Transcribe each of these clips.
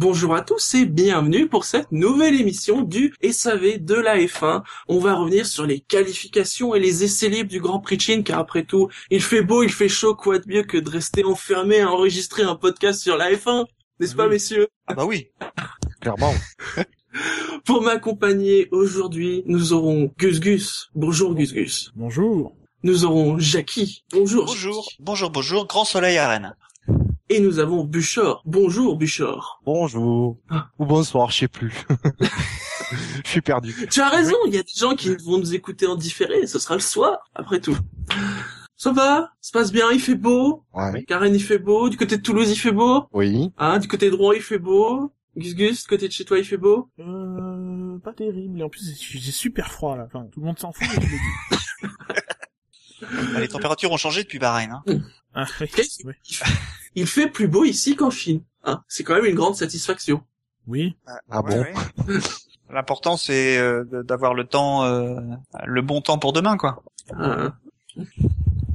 Bonjour à tous et bienvenue pour cette nouvelle émission du SAV de la F1. On va revenir sur les qualifications et les essais libres du Grand Prix de Chine car après tout, il fait beau, il fait chaud, quoi de mieux que de rester enfermé à enregistrer un podcast sur la F1 N'est-ce pas messieurs? Ah bah oui, clairement. Pour m'accompagner aujourd'hui, nous aurons Gus Gus. Bonjour Gus Gus. Bonjour. Nous aurons Jackie. Bonjour. bonjour, Jackie. bonjour, bonjour, grand soleil à Rennes. Et nous avons Buchor. Bonjour Buchor. Bonjour. Ah. Ou bonsoir, je sais plus. Je suis perdu. Tu as raison, il y a des gens qui vont nous écouter en différé, ce sera le soir, après tout. Ça va? Ça se passe bien, il fait beau? Ouais. Karen, il fait beau Du côté de Toulouse, il fait beau? Oui. Hein Du côté de Rouen, il fait beau Gus Gus, du côté de chez toi, il fait beau? Euh, pas terrible. Et en plus, j'ai j'ai super froid là. Enfin, tout le monde s'en fout. mais je le dis. Bah, les températures ont changé depuis Bahreïn. Hein. Ah, oui, ouais. Il fait plus beau ici qu'en Chine. Hein C'est quand même une grande satisfaction. Oui. Ah bon ouais. L'important c'est euh, d'avoir le temps, euh, le bon temps pour demain, quoi. Hein.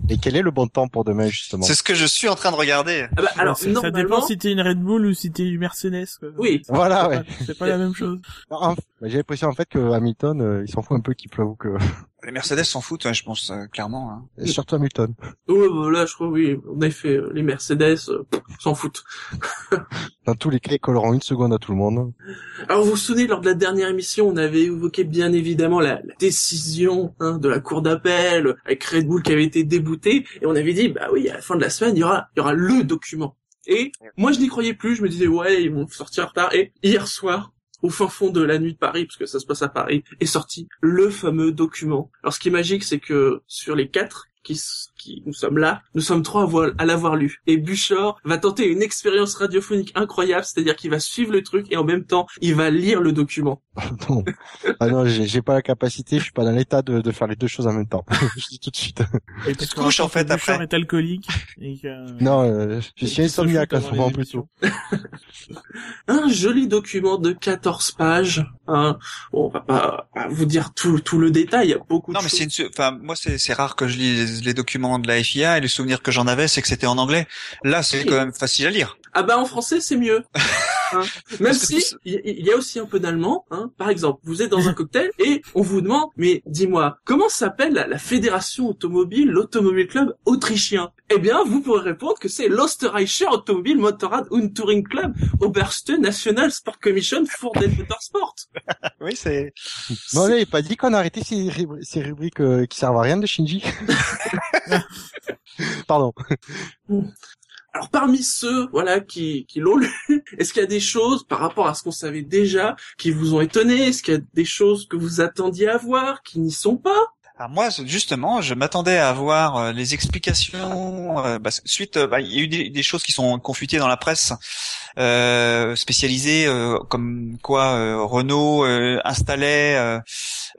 Et quel est le bon temps pour demain, justement? C'est ce que je suis en train de regarder. Ah bah, alors, ça, ça dépend si t'es une Red Bull ou si t'es une Mercedes. quoi. Oui. Voilà, C'est ouais. pas- C'est pas la même chose. Bah, J'ai l'impression, en fait, que Hamilton, euh, il s'en fout un peu qu'il pleuve ou que... Les Mercedes s'en foutent, ouais, je pense euh, clairement. Hein. Et Surtout Hamilton. Ouais, bah, là, je crois, oui, en effet, euh, les Mercedes, euh, s'en foutent. Dans tous les cas, ils colleront une seconde à tout le monde. Alors vous vous souvenez, lors de la dernière émission, on avait évoqué bien évidemment la, la décision hein, de la cour d'appel avec Red Bull qui avait été débouté, et on avait dit, bah oui, à la fin de la semaine, il y aura, il y aura le document. Et moi, je n'y croyais plus, je me disais, ouais, ils vont sortir en retard. Et hier soir, au fin fond de la nuit de Paris, parce que ça se passe à Paris, est sorti le fameux document. Alors ce qui est magique, c'est que sur les quatre qui, qui nous sommes là, nous sommes trois à, voir- à l'avoir lu. Et Buchor va tenter une expérience radiophonique incroyable, c'est-à-dire qu'il va suivre le truc et en même temps, il va lire le document. non, ah non j'ai pas la capacité, je suis pas dans l'état de, de faire les deux choses en même temps. je dis tout de suite. Et te parce couches, en fait, Bouchard après. est alcoolique. Et que... Non, euh, je suis insomniaque en ce moment plutôt. un joli document de 14 pages. Hein. Bon, on va pas, vous dire tout, tout le détail, il y a beaucoup Non, de mais choses. c'est une, enfin, moi c'est c'est rare que je lis les, les documents de la FIA et les souvenirs que j'en avais, c'est que c'était en anglais. Là, c'est Oui. quand même facile à lire. Ah bah en français c'est mieux. Hein. Même si il y a aussi un peu d'allemand. Hein. Par exemple, vous êtes dans un cocktail et on vous demande, mais dis-moi, comment s'appelle la, la fédération automobile, l'automobile club autrichien? Eh bien, vous pourrez répondre que c'est l'Österreichischer Automobil Motorrad und Touring Club Oberste National Sport Commission für den Motorsport. Oui, c'est. Non, là, il pas dit qu'on a arrêté ces, rubri- ces rubriques euh, qui servent à rien de Shinji. Pardon. Alors parmi ceux, voilà, qui, l'ont lu, est-ce qu'il y a des choses par rapport à ce qu'on savait déjà qui vous ont étonné? Est-ce qu'il y a des choses que vous attendiez à voir qui n'y sont pas? Alors moi, justement, je m'attendais à avoir euh, les explications. euh, bah, suite, euh, bah, il y a eu des, des choses qui sont confutées dans la presse spécialisée, comme quoi Renault installait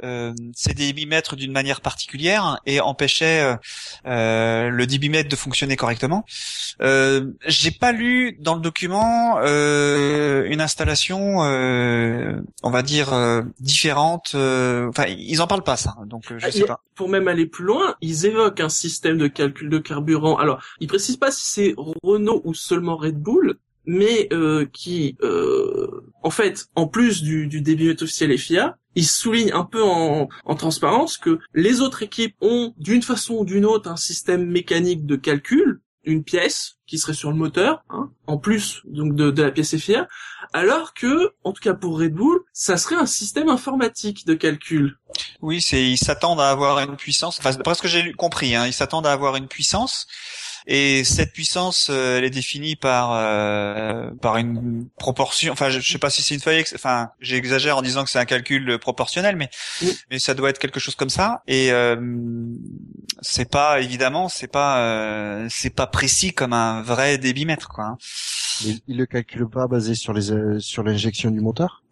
ses débitmètres d'une manière particulière et empêchait euh, euh, le débitmètre de fonctionner correctement. Euh, J'ai pas lu dans le document euh, une installation, euh, on va dire euh, différente. euh, Enfin, ils en parlent pas ça, donc euh, je Ah, sais pas. Pour même aller plus loin, ils évoquent un système de calcul de carburant. Alors, ils précisent pas si c'est Renault ou seulement Red Bull, mais euh, qui, euh, en fait, en plus du, du débitmètre officiel FIA, ils soulignent un peu en, en transparence que les autres équipes ont, d'une façon ou d'une autre, un système mécanique de calcul, une pièce qui serait sur le moteur, hein, en plus donc de, de la pièce FIA, alors que, en tout cas pour Red Bull, ça serait un système informatique de calcul. Oui, c'est ils s'attendent à avoir une puissance. Enfin, d'après ce que j'ai compris, hein, ils s'attendent à avoir une puissance. Et cette puissance, euh, elle est définie par euh, par une proportion. Enfin, je, je sais pas si c'est une feuille. Enfin, j'exagère en disant que c'est un calcul euh, proportionnel, mais Oui. mais ça doit être quelque chose comme ça. Et euh, c'est pas évidemment, c'est pas euh, c'est pas précis comme un vrai débitmètre, quoi. hein. Il, il le calcule pas basé sur les euh, sur l'injection du moteur?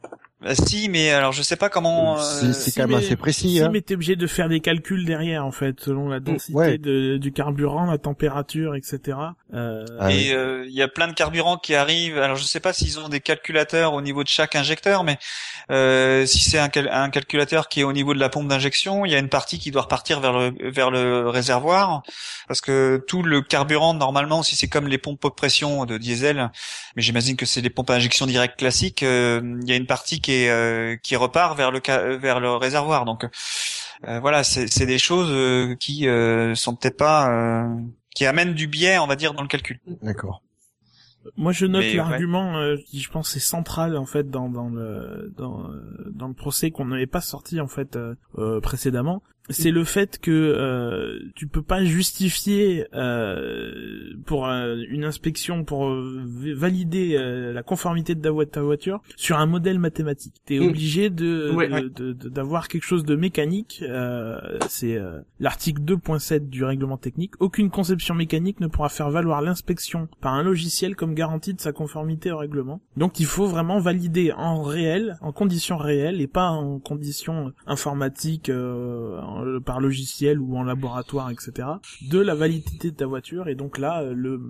Bah, si, mais alors je sais pas comment. C'est euh, c'est si, quand même mais- assez précis. Si, hein. mais t'es obligé de faire des calculs derrière, en fait, selon la densité ouais. de- du carburant, la température, etc. Euh, Ah oui. Et euh, il y a plein de carburants qui arrivent. Alors je sais pas s'ils ont des calculateurs au niveau de chaque injecteur, mais euh, si c'est un, cal- un calculateur qui est au niveau de la pompe d'injection, il y a une partie qui doit repartir vers le vers le réservoir, parce que tout le carburant normalement, si c'est comme les pompes haute pression de diesel, mais j'imagine que c'est les pompes à injection directe classiques, euh, il y a une partie qui est euh, qui repart vers le ca- vers le réservoir. Donc euh, voilà, c'est des choses euh, qui euh, sont peut-être pas euh, qui amènent du biais, on va dire, dans le calcul. D'accord. Moi, je note l'argument euh, qui, je pense, est central en fait dans dans le dans dans le procès qu'on n'avait pas sorti en fait euh, euh, précédemment. C'est le fait que euh, tu peux pas justifier euh, pour euh, une inspection pour euh, valider euh, la conformité de ta voi- ta voiture sur un modèle mathématique. T'es Mm. obligé de Ouais. d'avoir quelque chose de mécanique. euh, c'est l'article 2.7 du règlement technique. Aucune conception mécanique ne pourra faire valoir l'inspection par un logiciel comme garantie de sa conformité au règlement. Donc il faut vraiment valider en réel, en conditions réelles et pas en conditions informatiques euh, en- par logiciel ou en laboratoire, etc. de la validité de ta voiture. Et donc là, euh, le,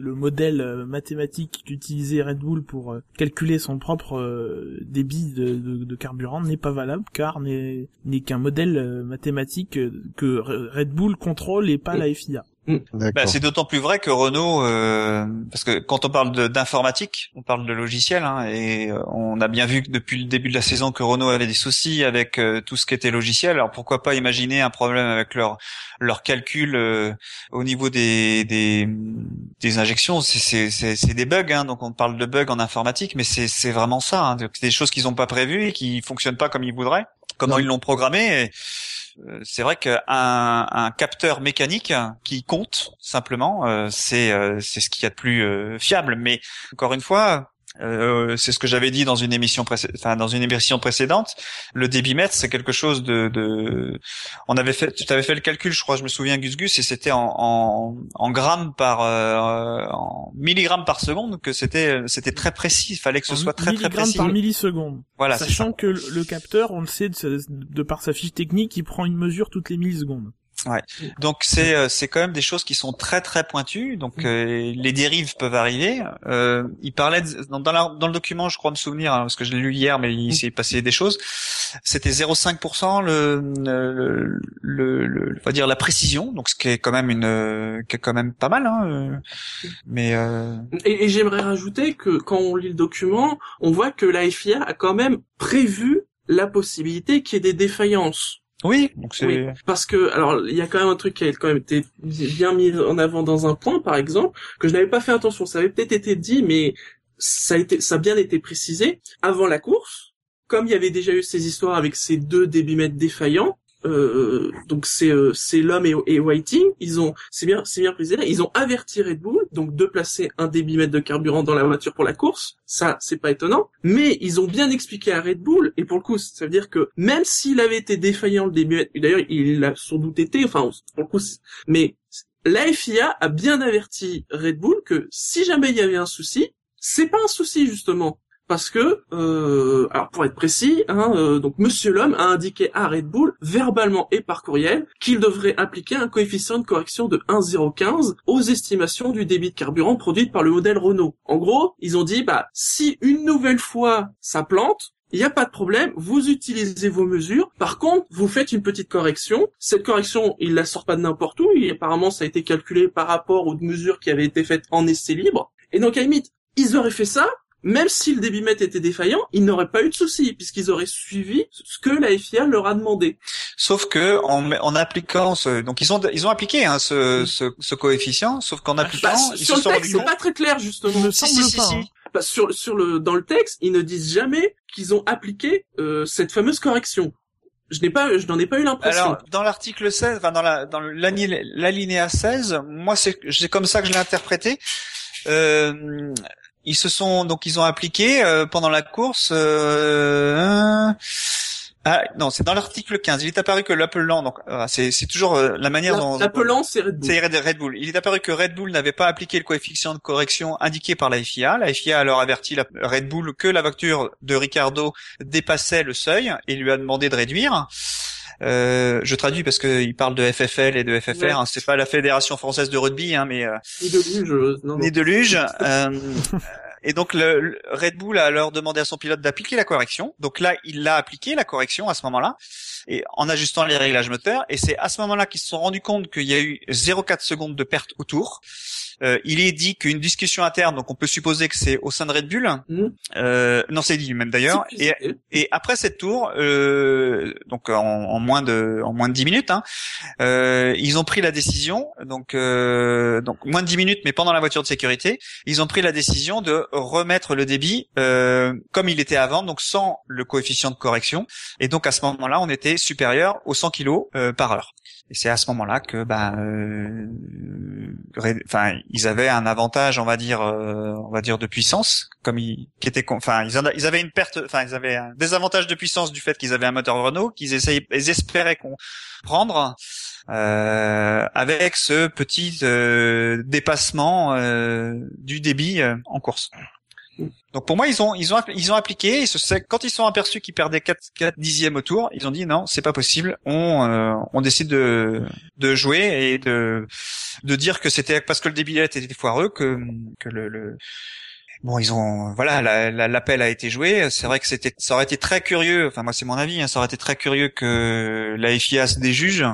le modèle euh, mathématique qu'utilisait Red Bull pour euh, calculer son propre euh, débit de, de- de carburant n'est pas valable car n'est n'est qu'un modèle euh, mathématique euh, que Red Bull contrôle et pas la FIA. Bah, D'accord. c'est d'autant plus vrai que Renault, euh, parce que quand on parle d'informatique, on parle de logiciel, hein, et euh, on a bien vu que depuis le début de la saison que Renault avait des soucis avec euh, tout ce qui était logiciel. Alors pourquoi pas imaginer un problème avec leur leur calcul euh, au niveau des des, des injections C'est- C'est c'est c'est des bugs, hein, donc on parle de bugs en informatique, mais c'est c'est vraiment ça. Hein, c'est des choses qu'ils n'ont pas prévues et qui fonctionnent pas comme ils voudraient, comment Non. ils l'ont programmé. Et, c'est vrai qu'un un capteur mécanique qui compte simplement, euh, c'est euh, c'est ce qu'il y a de plus euh, fiable. Mais encore une fois, euh, c'est ce que j'avais dit dans une émission précé- enfin dans une émission précédente. Le débitmètre, c'est quelque chose de, de... On avait fait, tu avais fait le calcul, je crois, je me souviens, Gus Gus, et c'était en, en, en grammes par, euh, en milligrammes par seconde que c'était c'était très précis. Il fallait que ce En soit très très milligrammes précis. par milliseconde. Voilà. Sachant que le, le capteur, on le sait de, de par sa fiche technique, il prend une mesure toutes les millisecondes. Donc c'est euh, c'est quand même des choses qui sont très très pointues. Donc euh, les dérives peuvent arriver. Euh, il parlait de- dans, dans, la- dans le document, je crois me souvenir, hein, parce que je l'ai lu hier, mais il s'est passé des choses. C'était 0,5% le, le, le, le- on va dire la précision. Donc ce qui est quand même une euh, qui est quand même pas mal. Hein, euh, mais euh, Et, et j'aimerais rajouter que quand on lit le document, on voit que la FIA a quand même prévu la possibilité qu'il y ait des défaillances. Oui, donc c'est Oui, parce que alors il y a quand même un truc qui a quand même été bien mis en avant dans un point, par exemple, que je n'avais pas fait attention. Ça avait peut-être été dit, mais ça a été, ça a bien été précisé avant la course. Comme il y avait déjà eu ces histoires avec ces deux débitmètres défaillants, euh, donc c'est euh, c'est l'homme et, et Whiting, ils ont c'est bien c'est bien précisé, ils ont averti Red Bull donc de placer un débitmètre de carburant dans la voiture pour la course, ça c'est pas étonnant, mais ils ont bien expliqué à Red Bull et pour le coup ça veut dire que même s'il avait été défaillant le débitmètre, d'ailleurs il l'a sans doute été, enfin pour le coup mais la FIA a bien averti Red Bull que si jamais il y avait un souci, c'est pas un souci justement parce que, euh, alors pour être précis, hein, euh, donc Monsieur L'homme a indiqué à Red Bull, verbalement et par courriel, qu'il devrait appliquer un coefficient de correction de 1,015 aux estimations du débit de carburant produite par le modèle Renault. En gros, ils ont dit, bah si une nouvelle fois ça plante, il n'y a pas de problème, vous utilisez vos mesures. Par contre, vous faites une petite correction. Cette correction, il la sort pas de n'importe où. Apparemment, ça a été calculé par rapport aux mesures qui avaient été faites en essai libre. Et donc, à ils auraient fait ça. Même si le débitmètre était défaillant, ils n'auraient pas eu de souci, puisqu'ils auraient suivi ce que la FIA leur a demandé. Sauf que en, en appliquant ce, donc ils ont ils ont appliqué hein, ce, ce, ce coefficient, sauf qu'en appliquant Bah, ils sur se le texte, c'est pas très clair, justement. Il me Si, semble si, pas. si. hein. Bah, sur, sur le, dans le texte, ils ne disent jamais qu'ils ont appliqué euh, cette fameuse correction. Je n'ai pas, je n'en ai pas eu l'impression. Alors, dans l'article 16, enfin dans la dans l'aliné- l'alinéa 16, moi c'est c'est comme ça que je l'ai interprété. Euh, ils se sont donc ils ont appliqué euh, pendant la course euh, Ah non, c'est dans l'article 15. Il est apparu que l'appelant, donc euh, c'est c'est toujours euh, la manière dont L'appelant, c'est Red Bull. c'est Red Bull. Il est apparu que Red Bull n'avait pas appliqué le coefficient de correction indiqué par la FIA. La FIA a alors averti la Red Bull que la voiture de Ricardo dépassait le seuil et lui a demandé de réduire. Euh, je traduis parce qu'il parle de FFL et de FFR. Ouais. hein. c'est pas la fédération française de rugby, hein, mais euh, Ni de luge, euh, non, ni de luge. euh, et donc le, le Red Bull a alors demandé à son pilote d'appliquer la correction. Donc là, il l'a appliqué la correction à ce moment-là, et en ajustant les réglages moteurs. Et c'est à ce moment-là qu'ils se sont rendus compte qu'il y a eu 0,4 secondes de perte au tour. Euh, il est dit qu'une discussion interne, donc on peut supposer que c'est au sein de Red Bull. Mhm. Euh, non, c'est dit même d'ailleurs. Et, après cette tour, euh, donc en, en moins de en moins de 10 minutes, hein, euh, ils ont pris la décision, donc euh, donc moins de 10 minutes, mais pendant la voiture de sécurité, ils ont pris la décision de remettre le débit euh, comme il était avant, donc sans le coefficient de correction. Et donc à ce moment-là, on était supérieur aux 100 kg euh, par heure. Et c'est à ce moment-là que, ben, euh, enfin, ils avaient un avantage, on va dire, euh, on va dire de puissance, comme ils, qui était, enfin, ils, avaient une perte, enfin, ils avaient un désavantage de puissance du fait qu'ils avaient un moteur Renault, qu'ils essayaient, ils espéraient qu'on prendre. euh, avec ce petit euh, dépassement euh, du débit en course. Donc pour moi ils ont ils ont ils ont appliqué ce- c'est- quand ils sont aperçus qu'ils perdaient 4, 4 dixièmes au tour, ils ont dit non c'est pas possible, on euh, on décide de de jouer et de de dire que c'était parce que le débit était foireux que que le, le Bon, ils ont, voilà, la- la- l'appel a été joué. C'est vrai que c'était, ça aurait été très curieux. Enfin, moi, c'est mon avis. hein, ça aurait été très curieux que la FIA se déjuge,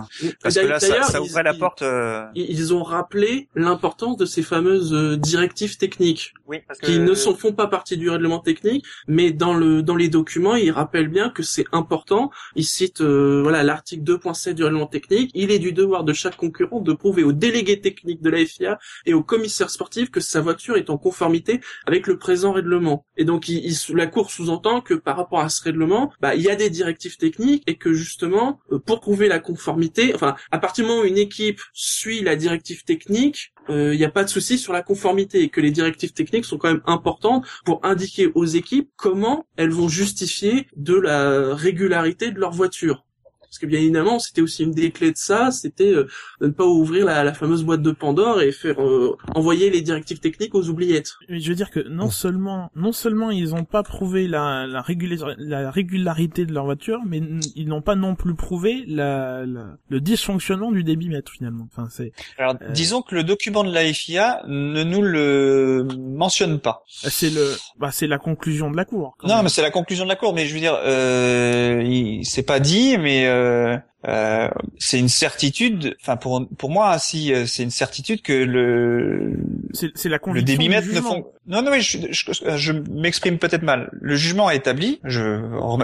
parce que là, ça, ça ils- ouvrait la porte. euh, Ils ont rappelé l'importance de ces fameuses euh, directives techniques Oui, parce qui ne sont, font pas partie du règlement technique, mais dans le dans les documents, ils rappellent bien que c'est important. Ils citent euh, voilà l'article 2.7 du règlement technique. Il est du devoir de chaque concurrent de prouver aux délégués techniques de la FIA et aux commissaires sportifs que sa voiture est en conformité avec le présent règlement. Et donc, la Cour sous-entend que par rapport à ce règlement, bah, il y a des directives techniques et que justement, euh, pour prouver la conformité, enfin, à partir du moment où une équipe suit la directive technique, euh, il n'y a pas de souci sur la conformité et que les directives techniques sont quand même importantes pour indiquer aux équipes comment elles vont justifier de la régularité de leur voiture. Parce que bien évidemment, c'était aussi une des clés de ça, c'était euh, de ne pas ouvrir la, la fameuse boîte de Pandore et faire euh, envoyer les directives techniques aux oubliettes. Mais je veux dire que non seulement, non seulement ils ont pas prouvé la, la, régula- la régularité de leur voiture, mais n- ils n'ont pas non plus prouvé la, la- le dysfonctionnement du débitmètre finalement. Enfin, c'est, Alors, Euh. disons que le document de la FIA ne nous le mentionne pas. c'est le, bah, c'est la conclusion de la cour. quand Non, même. mais c'est la conclusion de la cour. Mais je veux dire, euh, il- c'est pas dit, mais euh, euh, c'est une certitude. Enfin, pour pour moi, si euh, c'est une certitude que le c'est, la le débitmètre ne font. Non, non, mais je, je, je m'exprime peut-être mal. Le jugement est établi. Je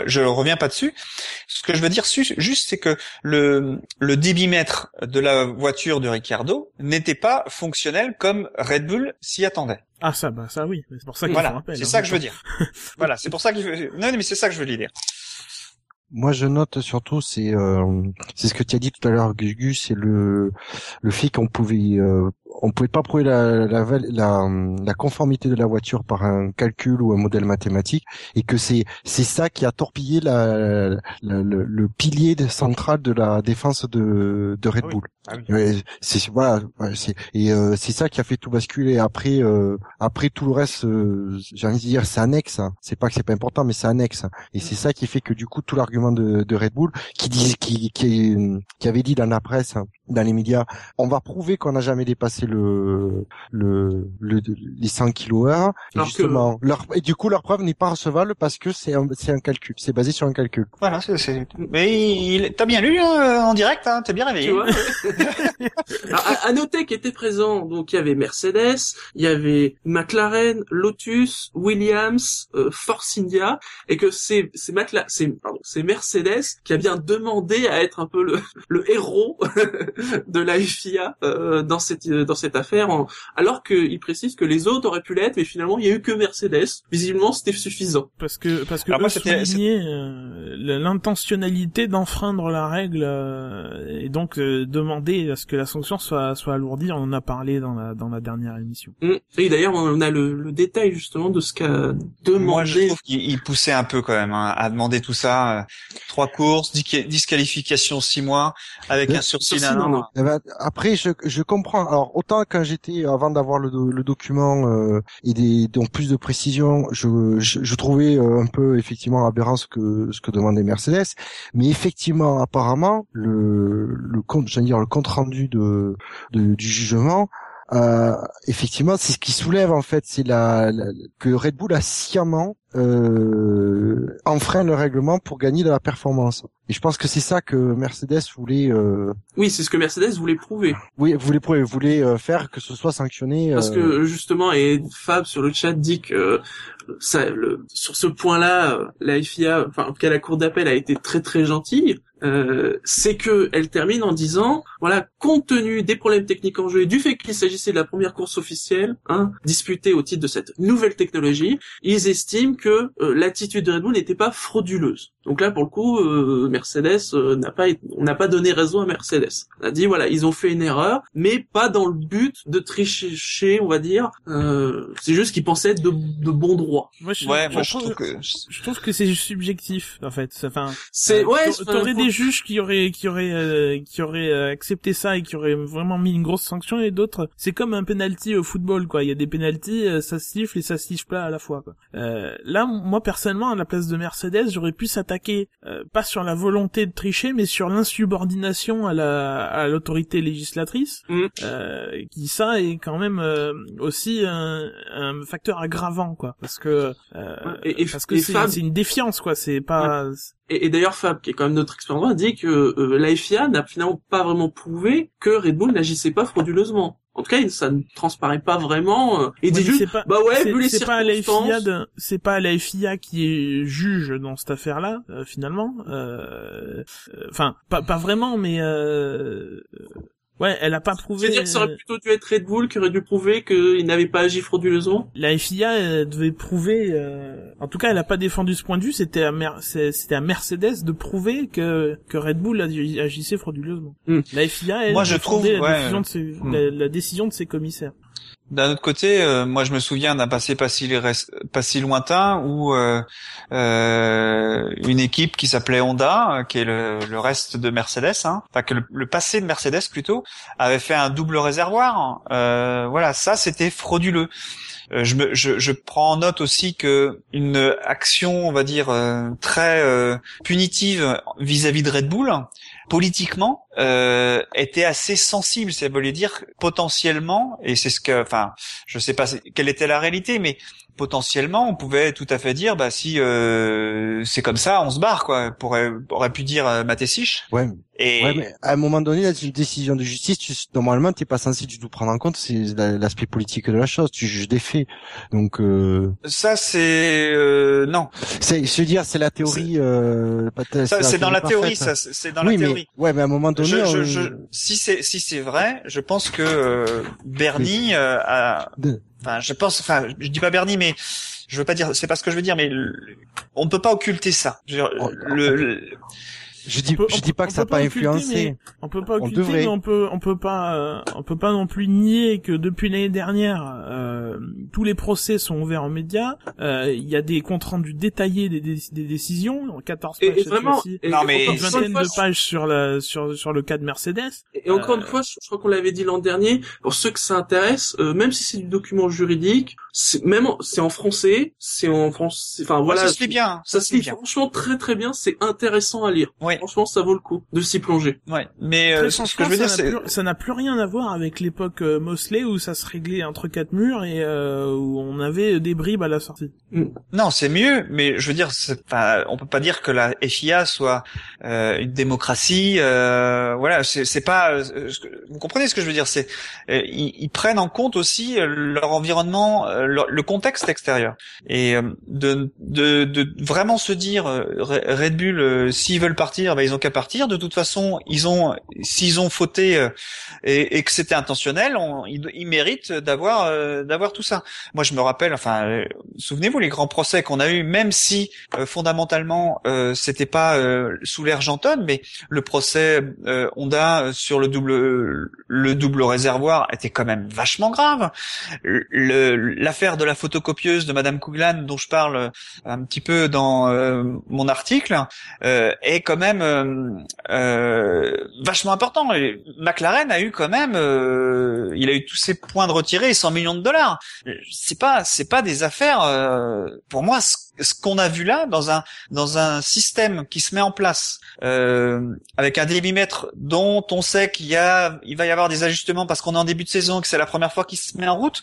je reviens pas dessus. Ce que je veux dire juste, c'est que le le débitmètre de la voiture de Ricardo n'était pas fonctionnel comme Red Bull s'y attendait. Ah ça, bah ça oui. C'est pour ça font Voilà, c'est hein, ça que je veux dire. voilà, c'est pour ça que je veux... non, mais c'est ça que je veux dire. Moi, je note surtout, c'est euh, c'est ce que tu as dit tout à l'heure, Gus, c'est le le fait qu'on pouvait euh, on pouvait pas prouver la, la la la conformité de la voiture par un calcul ou un modèle mathématique, et que c'est c'est ça qui a torpillé la, la- le, le pilier central de la défense de de Red Ah oui. Bull. Ah oui. C'est voilà, c'est et euh, c'est ça qui a fait tout basculer. Après, euh, après tout le reste, euh, j'ai envie de dire, c'est annexe. hein. C'est pas que c'est pas important, mais c'est annexe. Et c'est ça qui fait que du coup, tout l'argument de, de Red Bull, qui disait, qui, qui, qui avait dit dans la presse, hein, dans les médias, on va prouver qu'on n'a jamais dépassé le, le, le, les 100 kWh. Et que- justement, leur, et du coup, leur preuve n'est pas recevable parce que c'est un, c'est un calcul. C'est basé sur un calcul. Voilà, c'est, c'est... Mais il... t'as bien lu hein, en direct, hein, t'es bien réveillé. Tu vois Alors, à, à noter qu'étaient présents, donc il y avait Mercedes, il y avait McLaren, Lotus, Williams, euh, Force India, et que c'est c'est Macla- c'est pardon, c'est Mercedes qui a bien demandé à être un peu le, le héros de la FIA euh, dans cette dans cette affaire, en- alors qu'il précise que les autres auraient pu l'être, mais finalement il y a eu que Mercedes. Visiblement, c'était suffisant. Parce que parce que Alors moi, eux c'était- soulignaient euh, l'intentionnalité d'enfreindre la règle euh, et donc euh, demander à ce que la sanction soit soit alourdie. On en a parlé dans la dans la dernière émission. Mm. Et d'ailleurs, on a le, le détail justement de ce qu'a demandé. Moi, je trouve qu'il il poussait un peu quand même hein, à demander tout ça. euh, trois courses, dis- disqualification six mois, avec Le un sursis sursis d'un Eh ben, après, je, je comprends. Alors, autant quand j'étais, avant d'avoir le, le document euh, et des, donc plus de précision, je, je, je trouvais euh, un peu effectivement aberrant ce que ce que demandait Mercedes. Mais effectivement, apparemment, le le compte, j'allais dire le compte rendu de, de du jugement. Euh, effectivement, c'est ce qui soulève en fait, c'est la, la- que Red Bull a sciemment euh, enfreint le règlement pour gagner de la performance. Et je pense que c'est ça que Mercedes voulait euh, Oui, c'est ce que Mercedes voulait prouver. oui, vous voulez prouver, voulez euh, faire que ce soit sanctionné. Parce euh, que justement, et Fab sur le chat dit que euh, ça, le, sur ce point-là, la FIA, enfin en tout cas la cour d'appel a été très très gentille. Euh, c'est que elle termine en disant, voilà, compte tenu des problèmes techniques en jeu et du fait qu'il s'agissait de la première course officielle, hein, disputée au titre de cette nouvelle technologie, ils estiment que euh, l'attitude de Red n'était pas frauduleuse. Donc là, pour le coup, euh, Mercedes euh, n'a pas, on n'a pas donné raison à Mercedes. On a dit voilà, ils ont fait une erreur, mais pas dans le but de tricher, on va dire. Euh, c'est juste qu'ils pensaient être de, de bon droit. Moi, je, Ouais, je moi je trouve- trouve que je trouve que c'est subjectif en fait. Enfin, C'est euh, ouais. T'aurais des juges qui auraient qui auraient euh, qui auraient euh, accepté ça et qui auraient vraiment mis une grosse sanction et d'autres c'est comme un penalty au football quoi. Il y a des penalties, ça se siffle et ça se siffle pas à la fois quoi. Euh, là, moi personnellement à la place de Mercedes, j'aurais pu s'attaquer euh, pas sur la volonté de tricher mais sur l'insubordination à la à l'autorité législatrice. Mm. Euh, qui ça est quand même euh, aussi un, un facteur aggravant quoi parce que Et- et- parce que c'est Fab- une défiance quoi c'est pas Et, et d'ailleurs, Fab, qui est quand même notre expert dit que la FIA n'a finalement pas vraiment prouvé que Red Bull n'agissait pas frauduleusement. En tout cas, ça ne transparaît pas vraiment. euh, il Ouais, juste, pas- bah ouais, vu les circonstances. c'est pas la FIA qui est juge dans cette affaire-là euh, finalement. Euh, euh, Enfin, pas pas vraiment, mais euh, euh, ouais, elle a pas prouvé. C'est-à-dire que ça euh, aurait plutôt dû être Red Bull qui aurait dû prouver qu'il n'avait pas agi frauduleusement. la FIA euh, devait prouver. euh, En tout cas, elle a pas défendu ce point de vue. C'était à Mer- c'était à Mercedes de prouver que que Red Bull agi- agissait frauduleusement. Hmm. La FIA, elle, Moi, je trouve, la ouais. décision de ses, Hmm. la, la décision de ses commissaires. D'un autre côté, euh, moi je me souviens d'un passé pas si, lointain où euh, euh, une équipe qui s'appelait Honda, qui est le, reste de Mercedes, hein, enfin que le, passé de Mercedes plutôt, avait fait un double réservoir. Voilà, ça c'était frauduleux. Je, prends en note aussi que une action, on va dire très punitive vis-à-vis de Red Bull, politiquement, euh, était assez sensible. Ça voulait dire potentiellement, et c'est ce que, enfin, je sais pas quelle était la réalité, mais potentiellement, on pouvait tout à fait dire, bah si euh, c'est comme ça, on se barre, quoi. Pourrait, aurait pu dire euh, Matessich. ouais, Et ouais, mais à un moment donné, c'est une décision de justice. Tu, normalement, t'es pas censé du tout prendre en compte. C'est la- l'aspect politique de la chose. Tu juges des faits. Donc, euh, ça, c'est euh, non. c'est, je veux dire, c'est la théorie. Euh, c'est dans la théorie. Ça, c'est dans oui, la théorie. mais ouais, mais à un moment donné, Je, je, on- je- si c'est si c'est vrai, je pense que euh, Bernie euh, a, De- enfin, je pense, enfin, je dis pas Bernie, mais je veux pas dire, c'est pas ce que je veux dire, mais on ne peut pas occulter ça. Je veux dire, Oh, le, le- je dis, On peut- je dis pas que ça n'a pas pas occulter, influencé. On peut pas On occulter, devrait. mais on peut, on peut pas, euh, on peut pas non plus nier que depuis l'année dernière, euh, tous les procès sont ouverts aux médias. Euh, Il y a des comptes rendus détaillés des, des, des décisions, 14 pages Et, vraiment, et Non, mais une vingtaine fois, de pages sur la, sur, sur le cas de Mercedes. Et encore Euh, une fois, je, je crois qu'on l'avait dit l'an dernier, pour ceux que ça intéresse, euh, même si c'est du document juridique, même c'est en français, c'est en français, enfin voilà, ça se lit bien. ça se lit bien. franchement très très bien, c'est intéressant à lire. Oui. Franchement, ça vaut le coup de s'y plonger. Ouais. Mais euh, Très ce que franchement, je veux dire, ça n'a c'est plus- ça n'a plus rien à voir avec l'époque euh, Mosley où ça se réglait entre quatre murs et euh, où on avait des bribes à la sortie. non, c'est mieux. Mais je veux dire, c'est pas, on peut pas dire que la FIA soit euh, une démocratie. Euh, voilà, c'est c'est pas. euh, vous comprenez ce que je veux dire C'est euh, ils, ils prennent en compte aussi leur environnement, euh, le, le contexte extérieur et de, de, de vraiment se dire Red Bull s'ils veulent partir, ben, ils ont qu'à partir. De toute façon, ils ont s'ils ont fauté et, et que c'était intentionnel, on, ils, méritent d'avoir d'avoir tout ça. Moi, je me rappelle, enfin, souvenez-vous les grands procès qu'on a eu, même si fondamentalement c'était pas sous l'ère Janton, mais le procès Honda sur le double le double réservoir était quand même vachement grave. L'affaire de la photocopieuse de Madame Couglan, dont je parle un petit peu dans euh, mon article, euh, est quand même euh, vachement important. McLaren a eu quand même, il a eu tous ses points de retirés et 100 millions de dollars. C'est pas, c'est pas des affaires. pour moi, ce qu'on a vu là dans un dans un système qui se met en place euh, avec un débitmètre dont on sait qu'il y a il va y avoir des ajustements parce qu'on est en début de saison que c'est la première fois qu'il se met en route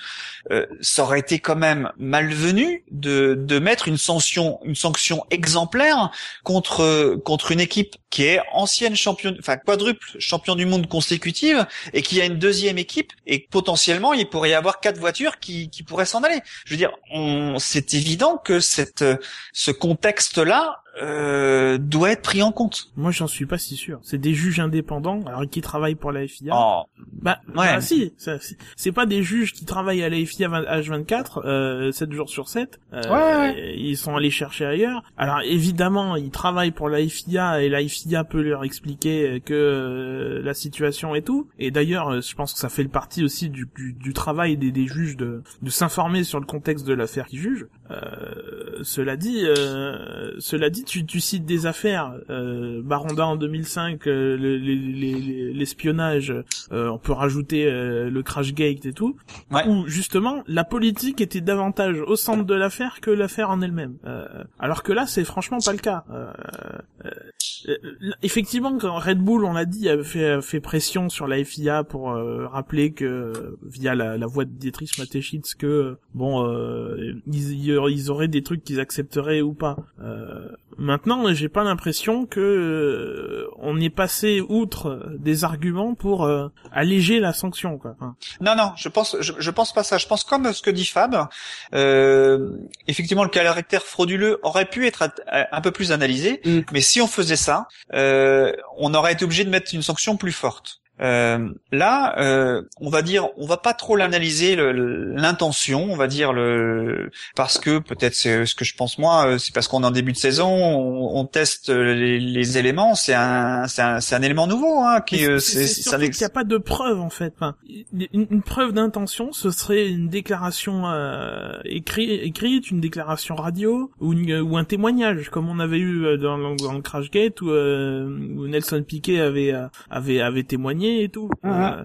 euh, ça aurait été quand même malvenu de de mettre une sanction une sanction exemplaire contre contre une équipe qui est ancienne championne enfin quadruple champion du monde consécutive et qui a une deuxième équipe et potentiellement il pourrait y avoir quatre voitures qui pourraient s'en aller. Je veux dire c'est évident que ce contexte-là euh, doit être pris en compte. Moi, j'en suis pas si sûr. C'est des juges indépendants, alors qui travaillent pour la FIA. Oh. Bah, ouais. bah si, c'est pas des juges qui travaillent à la FIA H24 euh, 7 jours sur 7. Euh, ouais, Ils sont allés chercher ailleurs. Alors évidemment, ils travaillent pour la FIA et la FIA peut leur expliquer que euh, la situation et tout. Et d'ailleurs, euh, je pense que ça fait le partie aussi du, du, du travail des, des, juges de, de s'informer sur le contexte de l'affaire qu'ils jugent. Euh, cela dit, cela dit tu, tu cites des affaires, euh, Baronda en 2005, euh, l'espionnage, euh, on peut rajouter euh, le crash gate et tout, ouais. où justement la politique était davantage au centre de l'affaire que l'affaire en elle-même. alors que là, c'est franchement pas le cas. effectivement, quand Red Bull, on l'a dit, a fait, fait pression sur la FIA pour rappeler que via la, la voix de Dietrich Mateschitz que bon, ils, ils auraient des trucs qu'ils accepteraient ou pas. Euh, Maintenant, j'ai pas l'impression que euh, on est passé outre des arguments pour euh, alléger la sanction, quoi. Enfin... Non, non, je pense, je, je, pense pas ça. Je pense comme ce que dit Fab. Euh, effectivement, le caractère frauduleux aurait pu être un peu plus analysé, mm. mais si on faisait ça, euh, on aurait été obligé de mettre une sanction plus forte. Euh, là, euh, on va dire, on va pas trop l'analyser l'intention, on va dire le parce que peut-être c'est ce que je pense moi, euh, c'est parce qu'on est en début de saison, on, on teste les, les, éléments, c'est un c'est un, un, élément nouveau hein, qui euh, c'est ça qu'il n'y a pas de preuve en fait. Enfin, une, une preuve d'intention, ce serait une déclaration euh, écrite, écrite, une déclaration radio ou, une, ou un témoignage comme on avait eu dans, dans le Crashgate où, où Nelson Piquet avait avait avait témoigné et tout. Euh, euh,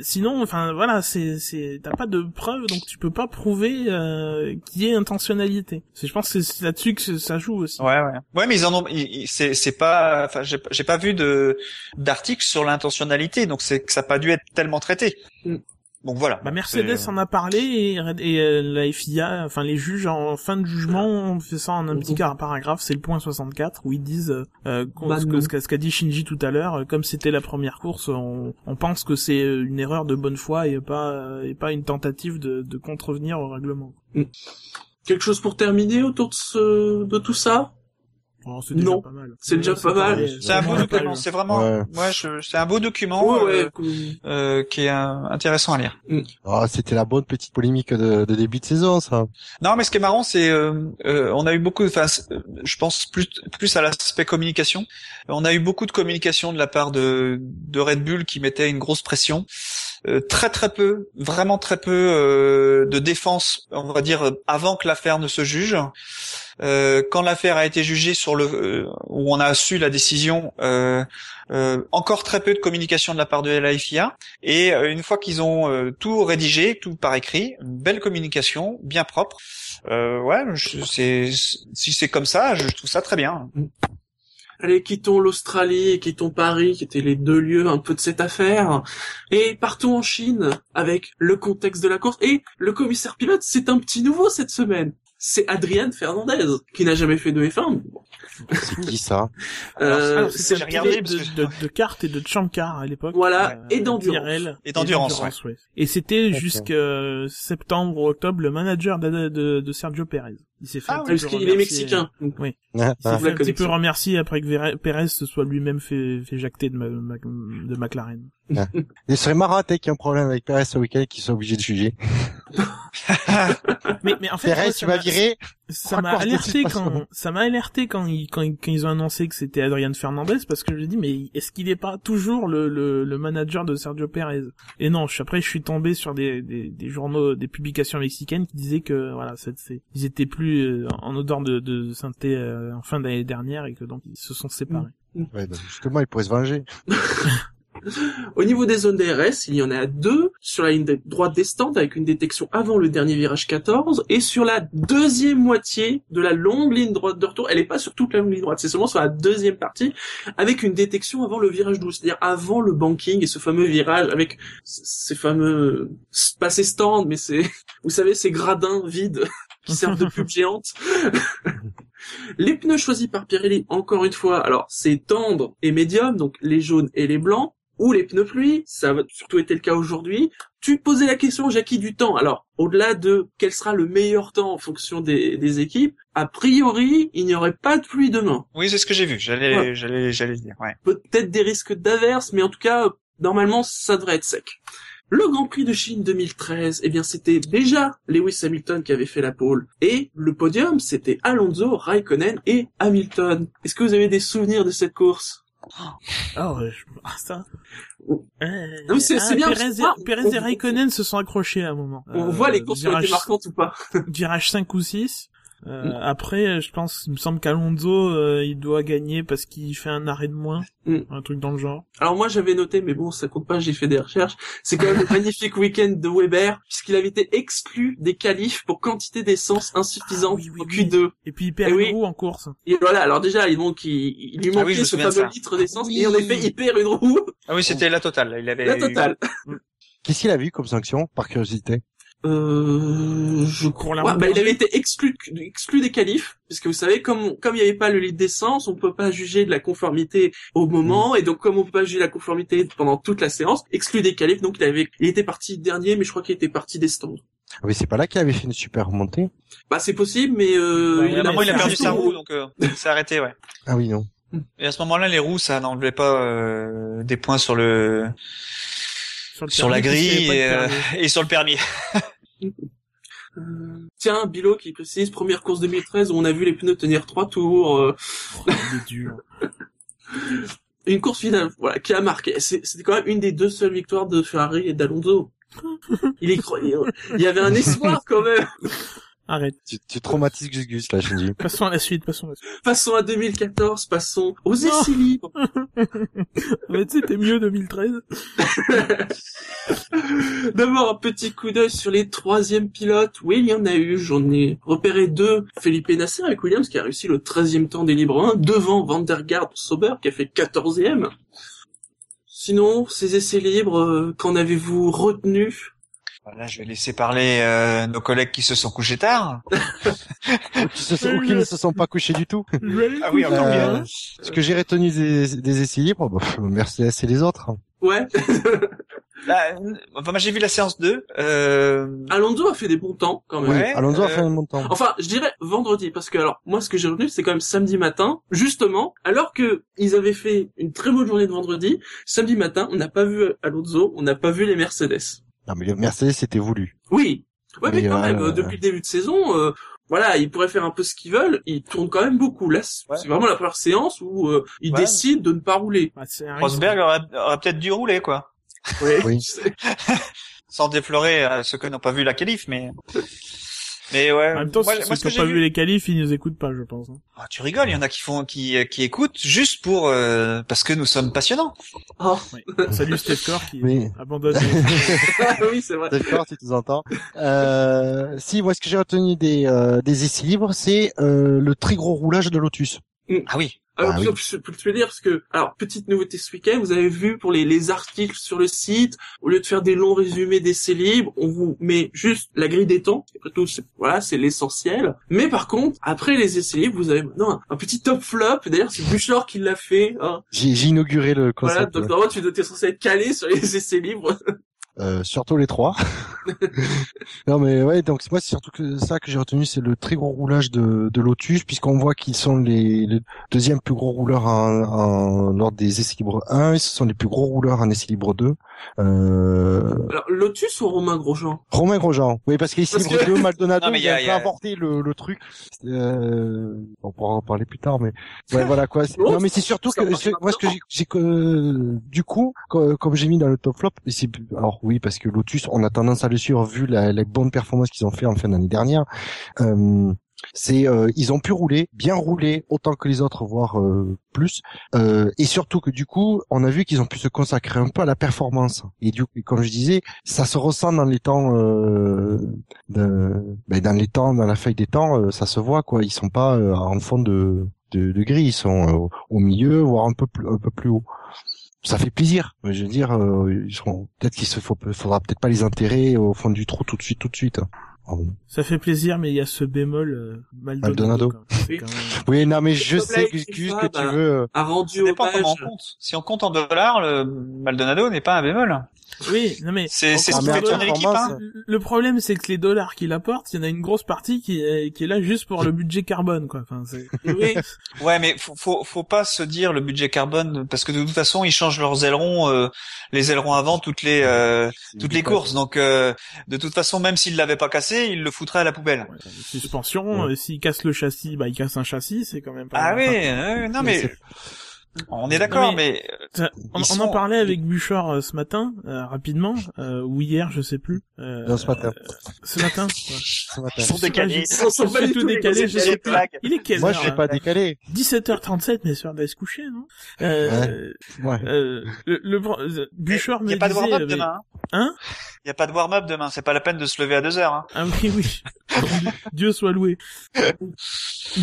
sinon, enfin voilà, c'est c'est t'as pas de preuves, donc tu peux pas prouver euh, qu'il y ait intentionnalité. C'est je pense que c'est là-dessus que ça joue aussi. Ouais ouais. Ouais, mais ils en ont. C'est c'est pas. Enfin, j'ai pas vu de d'article sur l'intentionnalité, donc c'est que ça n'a pas dû être tellement traité. Mm. Donc voilà. Bah Mercedes en a parlé et, et euh, la FIA, enfin les juges en fin de jugement, on fait ça en un petit paragraphe, c'est le point 64 où ils disent euh, ce qu'a dit Shinji tout à l'heure, comme c'était la première course, on, on pense que c'est une erreur de bonne foi et pas et pas une tentative de, de contrevenir au règlement. Mm. Quelque chose pour terminer autour de, ce, de tout ça? Oh, c'est déjà pas mal. C'est déjà pas mal. C'est un beau document. C'est vraiment, ouais, c'est un beau document euh, euh, qui est intéressant à lire. Mm. Ah, c'était la bonne petite polémique de, de, début de saison, ça. Non, mais ce qui est marrant, c'est euh, euh on a eu beaucoup. Enfin, je pense plus plus à l'aspect communication. On a eu beaucoup de communication de la part de de Red Bull qui mettait une grosse pression. Euh, très très peu, vraiment très peu euh, de défense, on va dire avant que l'affaire ne se juge. Euh, quand l'affaire a été jugée sur le euh, où on a su la décision, euh, encore très peu de communication de la part de la FIA. Et une fois qu'ils ont tout rédigé, tout par écrit, une belle communication, bien propre. ouais, c'est si c'est comme ça, je trouve ça très bien. Allez, quittons l'Australie et quittons Paris, qui étaient les deux lieux un peu de cette affaire, et partons en Chine avec le contexte de la course. Et le commissaire pilote, c'est un petit nouveau cette semaine. C'est Adrian Fernandez qui n'a jamais fait de F1. Bon. Qui ça Euh, Alors, c'est- un regardé pilote parce de, que- de, de cartes et de champ car à l'époque. Voilà, Euh, et d'endurance. Et d'endurance, ouais. Et c'était jusqu'à septembre, octobre, le manager de, de, de Sergio Perez. Il s'est fait Ah oui, Parce qu'il est mexicain. donc. Ah, Il ah. s'est fait un petit peu remercier après que Perez se soit lui-même fait, fait jacter de, ma- ma- de McLaren. Il serait marrant qu'il y ait un problème avec Perez ce week-end qu'il soit obligé de juger. Mais, mais en fait, moi, tu ça vas m'a- virer Ça m'a alerté quand ça m'a alerté quand ils quand, ils- quand ils ont annoncé que c'était Adrian Fernandez parce que je me dis mais est-ce qu'il est pas toujours le, le, le manager de Sergio Perez? Et non, je- après je suis tombé sur des, des, des journaux, des publications mexicaines qui disaient que voilà, c'est, c'est- ils étaient plus euh, en odeur de, de synthé euh, en fin d'année dernière et que donc ils se sont séparés. Ouais, donc, justement, il pourrait se venger. Au niveau des zones DRS, il y en a deux sur la ligne droite descente avec une détection avant le dernier virage 14 et sur la deuxième moitié de la longue ligne droite de retour. Elle est pas sur toute la longue ligne droite, c'est seulement sur la deuxième partie avec une détection avant le virage 12, c'est-à-dire avant le banking et ce fameux virage avec ces fameux, pas ces stands, mais ces, vous savez, ces gradins vides qui servent de pub géante. Les pneus choisis par Pirelli, encore une fois, alors c'est tendre et médium, donc les jaunes et les blancs, ou les pneus pluie, ça va surtout été le cas aujourd'hui. Tu posais la question, Jackie, du temps. Alors, au-delà de quel sera le meilleur temps en fonction des, des équipes, a priori, il n'y aurait pas de pluie demain. Oui, c'est ce que j'ai vu. J'allais, Ouais. j'allais, j'allais le dire. Ouais. Peut-être des risques d'averse, mais en tout cas, normalement, ça devrait être sec. Le Grand Prix de Chine 2013, eh bien, c'était déjà Lewis Hamilton qui avait fait la pole. Et le podium, c'était Alonso, Raikkonen et Hamilton. Est-ce que vous avez des souvenirs de cette course? Ouais, je... ah, ça. Oh. Euh, Non, mais c'est- ah, bien, Perez, et, Perez et Raikkonen se sont accrochés à un moment. On Euh, voit les courses qui virage- marquantes ou pas. virage 5 ou 6. Euh, Mm. Après, je pense, il me semble qu'Alonso, euh, il doit gagner parce qu'il fait un arrêt de moins, Mm. un truc dans le genre. Alors moi j'avais noté, mais bon ça compte pas, j'ai fait des recherches. C'est quand même un magnifique week-end de Weber, puisqu'il avait été exclu des qualifs pour quantité d'essence insuffisante Ah oui, oui, en oui. Q2. Et puis il perd Eh une roue en course. Et voilà, alors déjà il, manque, il, il lui Ah oui, manquait me ce fameux litre d'essence, Oui. et en effet il perd une roue, Ah oui, c'était la totale. Il avait la eu- totale. Qu'est-ce qu'il a vu comme sanction, par curiosité? Euh, je crois, roue bah, il avait été exclu, exclu des qualifs, puisque vous savez, comme comme il n'y avait pas le litre d'essence, on peut pas juger de la conformité au moment, et donc comme on peut pas juger la conformité pendant toute la séance, exclu des qualifs, donc il avait, il était parti dernier, mais je crois qu'il était parti des stands. Ah, Mais c'est pas là qu'il avait fait une super remontée Bah c'est possible, mais euh, Bah, il ouais, en Finalement, il a perdu sa roue, donc euh, il s'est arrêté, ouais. Ah oui, non. Et à ce moment-là, les roues, ça n'enlevait pas euh, des points sur le Sur, le sur la grille et, euh, et sur le permis. Euh, Tiens, Bilo qui précise, première course 2013 où on a vu les pneus tenir trois tours, euh, Oh, dur. une course finale, voilà, qui a marqué. C'est- C'était quand même une des deux seules victoires de Ferrari et d'Alonso. Il y croyait. Il y avait un espoir quand même. Arrête. Tu, tu traumatises Gus Gus, là, je dis. Passons à la suite, passons à la suite. Passons à 2014, passons aux essais libres. Mais tu c'était mieux 2013. D'abord un petit coup d'œil sur les troisièmes pilotes. Oui, il y en a eu. J'en ai repéré deux. Felipe Nasser avec Williams qui a réussi le 13e temps des libres 1 devant Van der Garde Sauber qui a fait 14e. Sinon, ces essais libres, euh, qu'en avez-vous retenu? Là, je vais laisser parler euh, nos collègues qui se sont couchés tard. Qui se sont, ou qui ne se sont pas couchés du tout. Ah oui, encore Euh, hein. Ce que j'ai retenu des, des essais libres, bah, pff, Mercedes et les autres. Ouais. Là, euh, enfin, j'ai vu la séance 2. Euh... Alonso a fait des bons temps quand même. Ouais, Alonso a euh, fait un bon temps. Enfin, je dirais vendredi, parce que alors, moi, ce que j'ai retenu, c'est quand même samedi matin, justement, alors que ils avaient fait une très bonne journée de vendredi, samedi matin, on n'a pas vu Alonso, on n'a pas vu les Mercedes. Non, mais le Mercedes, c'était voulu. Oui. Ouais, mais, Mais, quand euh, même, euh, depuis le début de saison, euh, voilà, ils pourraient faire un peu ce qu'ils veulent, ils tournent quand même beaucoup. Là, c'est Ouais. vraiment la première séance où euh, ils Ouais. décident de ne pas rouler. Bah. Rosberg aurait, aurait peut-être dû rouler, quoi. Oui. Sans déflorer euh, ceux qui n'ont pas vu la qualif, mais... Mais ouais, En même temps, moi, ceux moi, ce qui n'ont pas vu les qualifs, ils nous écoutent pas, je pense. hein. Ah, tu rigoles, il y en a qui font, qui, qui écoutent juste pour, euh, parce que nous sommes passionnants. Oh, Ouais. Salut Steve Core qui Oui. abandonne. oui, c'est vrai. D'accord, tu nous entends. Euh, si, moi, ce que j'ai retenu des, euh, des essais libres, c'est euh, le très gros roulage de Lotus. Ah oui. Alors, Ah oui. je, peux te le dire parce que, alors, petite nouveauté ce week-end, vous avez vu pour les, les articles sur le site, au lieu de faire des longs résumés d'essais libres, on vous met juste la grille des temps. Après tout, c'est, voilà, c'est l'essentiel. Mais par contre, après les essais libres, vous avez maintenant un, un petit top flop. D'ailleurs, c'est Buchor qui l'a fait. Hein. J'ai inauguré le Voilà, concept. donc ouais. normalement, tu être censé être calé sur les essais libres. Euh, surtout les trois. non mais ouais, donc moi c'est surtout que ça que j'ai retenu, c'est le très gros roulage de, de Lotus, puisqu'on voit qu'ils sont les, les deuxième plus gros rouleurs en, en, lors des essais libres 1, et ce sont les plus gros rouleurs en essais libres 2. Euh, Alors, Lotus ou Romain Grosjean? Romain Grosjean. Oui, parce qu'essais Parce libre que- 2, Maldonado, Non, il y a- a a- apporté le, le truc. Euh, on pourra en parler plus tard, mais ouais, voilà quoi. Non, mais c'est surtout que moi ce que j'ai, j'ai que du coup, co- comme j'ai mis dans le top flop, et c'est alors oui parce que Lotus, on a tendance à le suivre vu la, bonne performance qu'ils ont fait en fin d'année dernière. Euh, c'est euh, ils ont pu rouler, bien rouler autant que les autres, voire euh, plus, et surtout que du coup, on a vu qu'ils ont pu se consacrer un peu à la performance. Et du coup, comme je disais, ça se ressent dans les temps, ben, dans les temps, dans la feuille des temps, ça se voit quoi. Ils sont pas en fond de, de, de grille, ils sont au milieu, voire un peu plus, un peu plus haut. Ça fait plaisir. Mais Je veux dire, euh, ils seront peut-être qu'il se faut, faudra peut-être pas les enterrer au fond du trou tout de suite, tout de suite. Pardon. Ça fait plaisir, mais il y a ce bémol euh, Maldonado. Oui. quand même- Oui, non, mais je sais que, que, tu hein. veux. euh, a rendu Ça dépend comment on hommage. compte. Si on compte en dollars, le Maldonado n'est pas un bémol. Oui, non mais C'est c'est ce Ah, qui mais fait tourner l'équipe. Hein. le problème c'est que les dollars qu'il apporte, il y en a une grosse partie qui est, qui est là juste pour le budget carbone quoi. Enfin, c'est... Oui, Ouais, mais faut, faut, faut pas se dire le budget carbone parce que de toute façon ils changent leurs ailerons, euh, les ailerons avant toutes les euh, toutes les courses. Donc euh, de toute façon, même s'ils l'avaient pas cassé, ils le foutraient à la poubelle. Ouais, suspension, euh, s'il casse le châssis, bah il casse un châssis, c'est quand même pas. Ah oui, euh, non Mais on est d'accord, mais ça- on, Ils on sont- en parlait avec Bouchard euh, ce matin, euh, rapidement, euh, ou hier, je sais plus. Euh, Non, ce matin. euh, ce matin. ouais. ce matin. ils sont pas, décalés. je bat suis les tout couilles, décalé, c'est je sais plus. Il est quelle Moi, heure, je là pas décalé. 17h37, mais sûr d'aller se coucher, non euh, Ouais. euh, le, le, euh, Bouchard il me y a pas de disait... warm-up demain. Hein? Il y a pas de warm-up demain. C'est pas la peine de se lever à deux heures. Hein. Ah oui, oui. Dieu soit loué.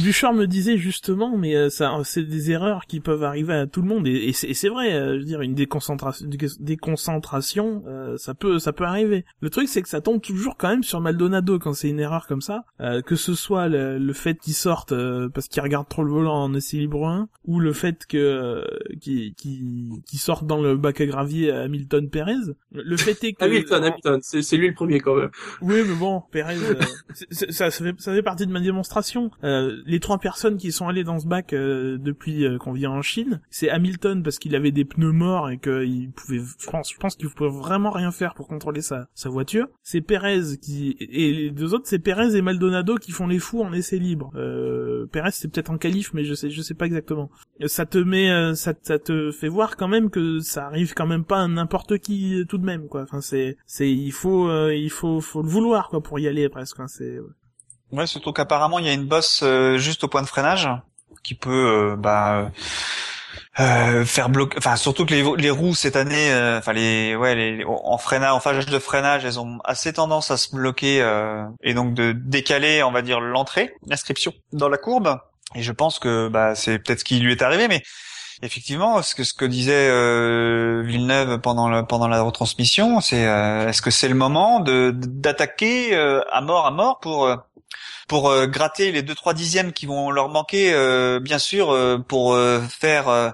Bouchard me disait justement, mais euh, ça, c'est des erreurs qui peuvent arriver à tout le monde, et, et c'est et c'est vrai. euh, je veux dire, une déconcentration, dé- déconcentration, euh, ça peut, ça peut arriver. Le truc, c'est que ça tombe toujours quand même sur Maldonado quand c'est une erreur comme ça, euh, que ce soit le, le fait qu'il sorte euh, parce qu'il regarde trop le volant en essai libre 1, ou le fait que euh, qu'il qu'il sorte dans le bac à gravier à Hamilton Perez. Le fait est que Hamilton, Hamilton, c'est lui le premier quand même. oui, mais bon, Perez, euh, ça, ça, fait, ça fait partie de ma démonstration. Euh, les trois personnes qui sont allées dans ce bac euh, depuis euh, qu'on vient en Chine, c'est Hamilton parce qu'il avait des pneus morts et qu'il pouvait, je pense, je pense qu'il pouvait vraiment rien faire pour contrôler sa, sa voiture. C'est Perez qui et les deux autres, c'est Perez et Maldonado qui font les fous en essai libre. Euh, Perez, c'est peut-être en qualif, mais je sais, je sais pas exactement. Euh, Ça te met, ça, ça te fait voir quand même que ça arrive quand même pas à n'importe qui tout de même, quoi. Enfin, c'est, c'est, il faut, euh, il faut, faut le vouloir, quoi, pour y aller presque. hein. C'est, Ouais, surtout qu'apparemment il y a une bosse euh, juste au point de freinage qui peut euh, bah euh, faire bloquer enfin surtout que les, les roues cette année euh, enfin les ouais les en freinage en phase de freinage elles ont assez tendance à se bloquer euh, et donc de décaler on va dire l'entrée l'inscription dans la courbe et je pense que bah c'est peut-être ce qui lui est arrivé mais Effectivement, ce que disait euh, Villeneuve pendant la retransmission, c'est euh, est-ce que c'est le moment d'attaquer euh, à mort à mort pour gratter les deux trois dixièmes qui vont leur manquer, bien sûr, pour faire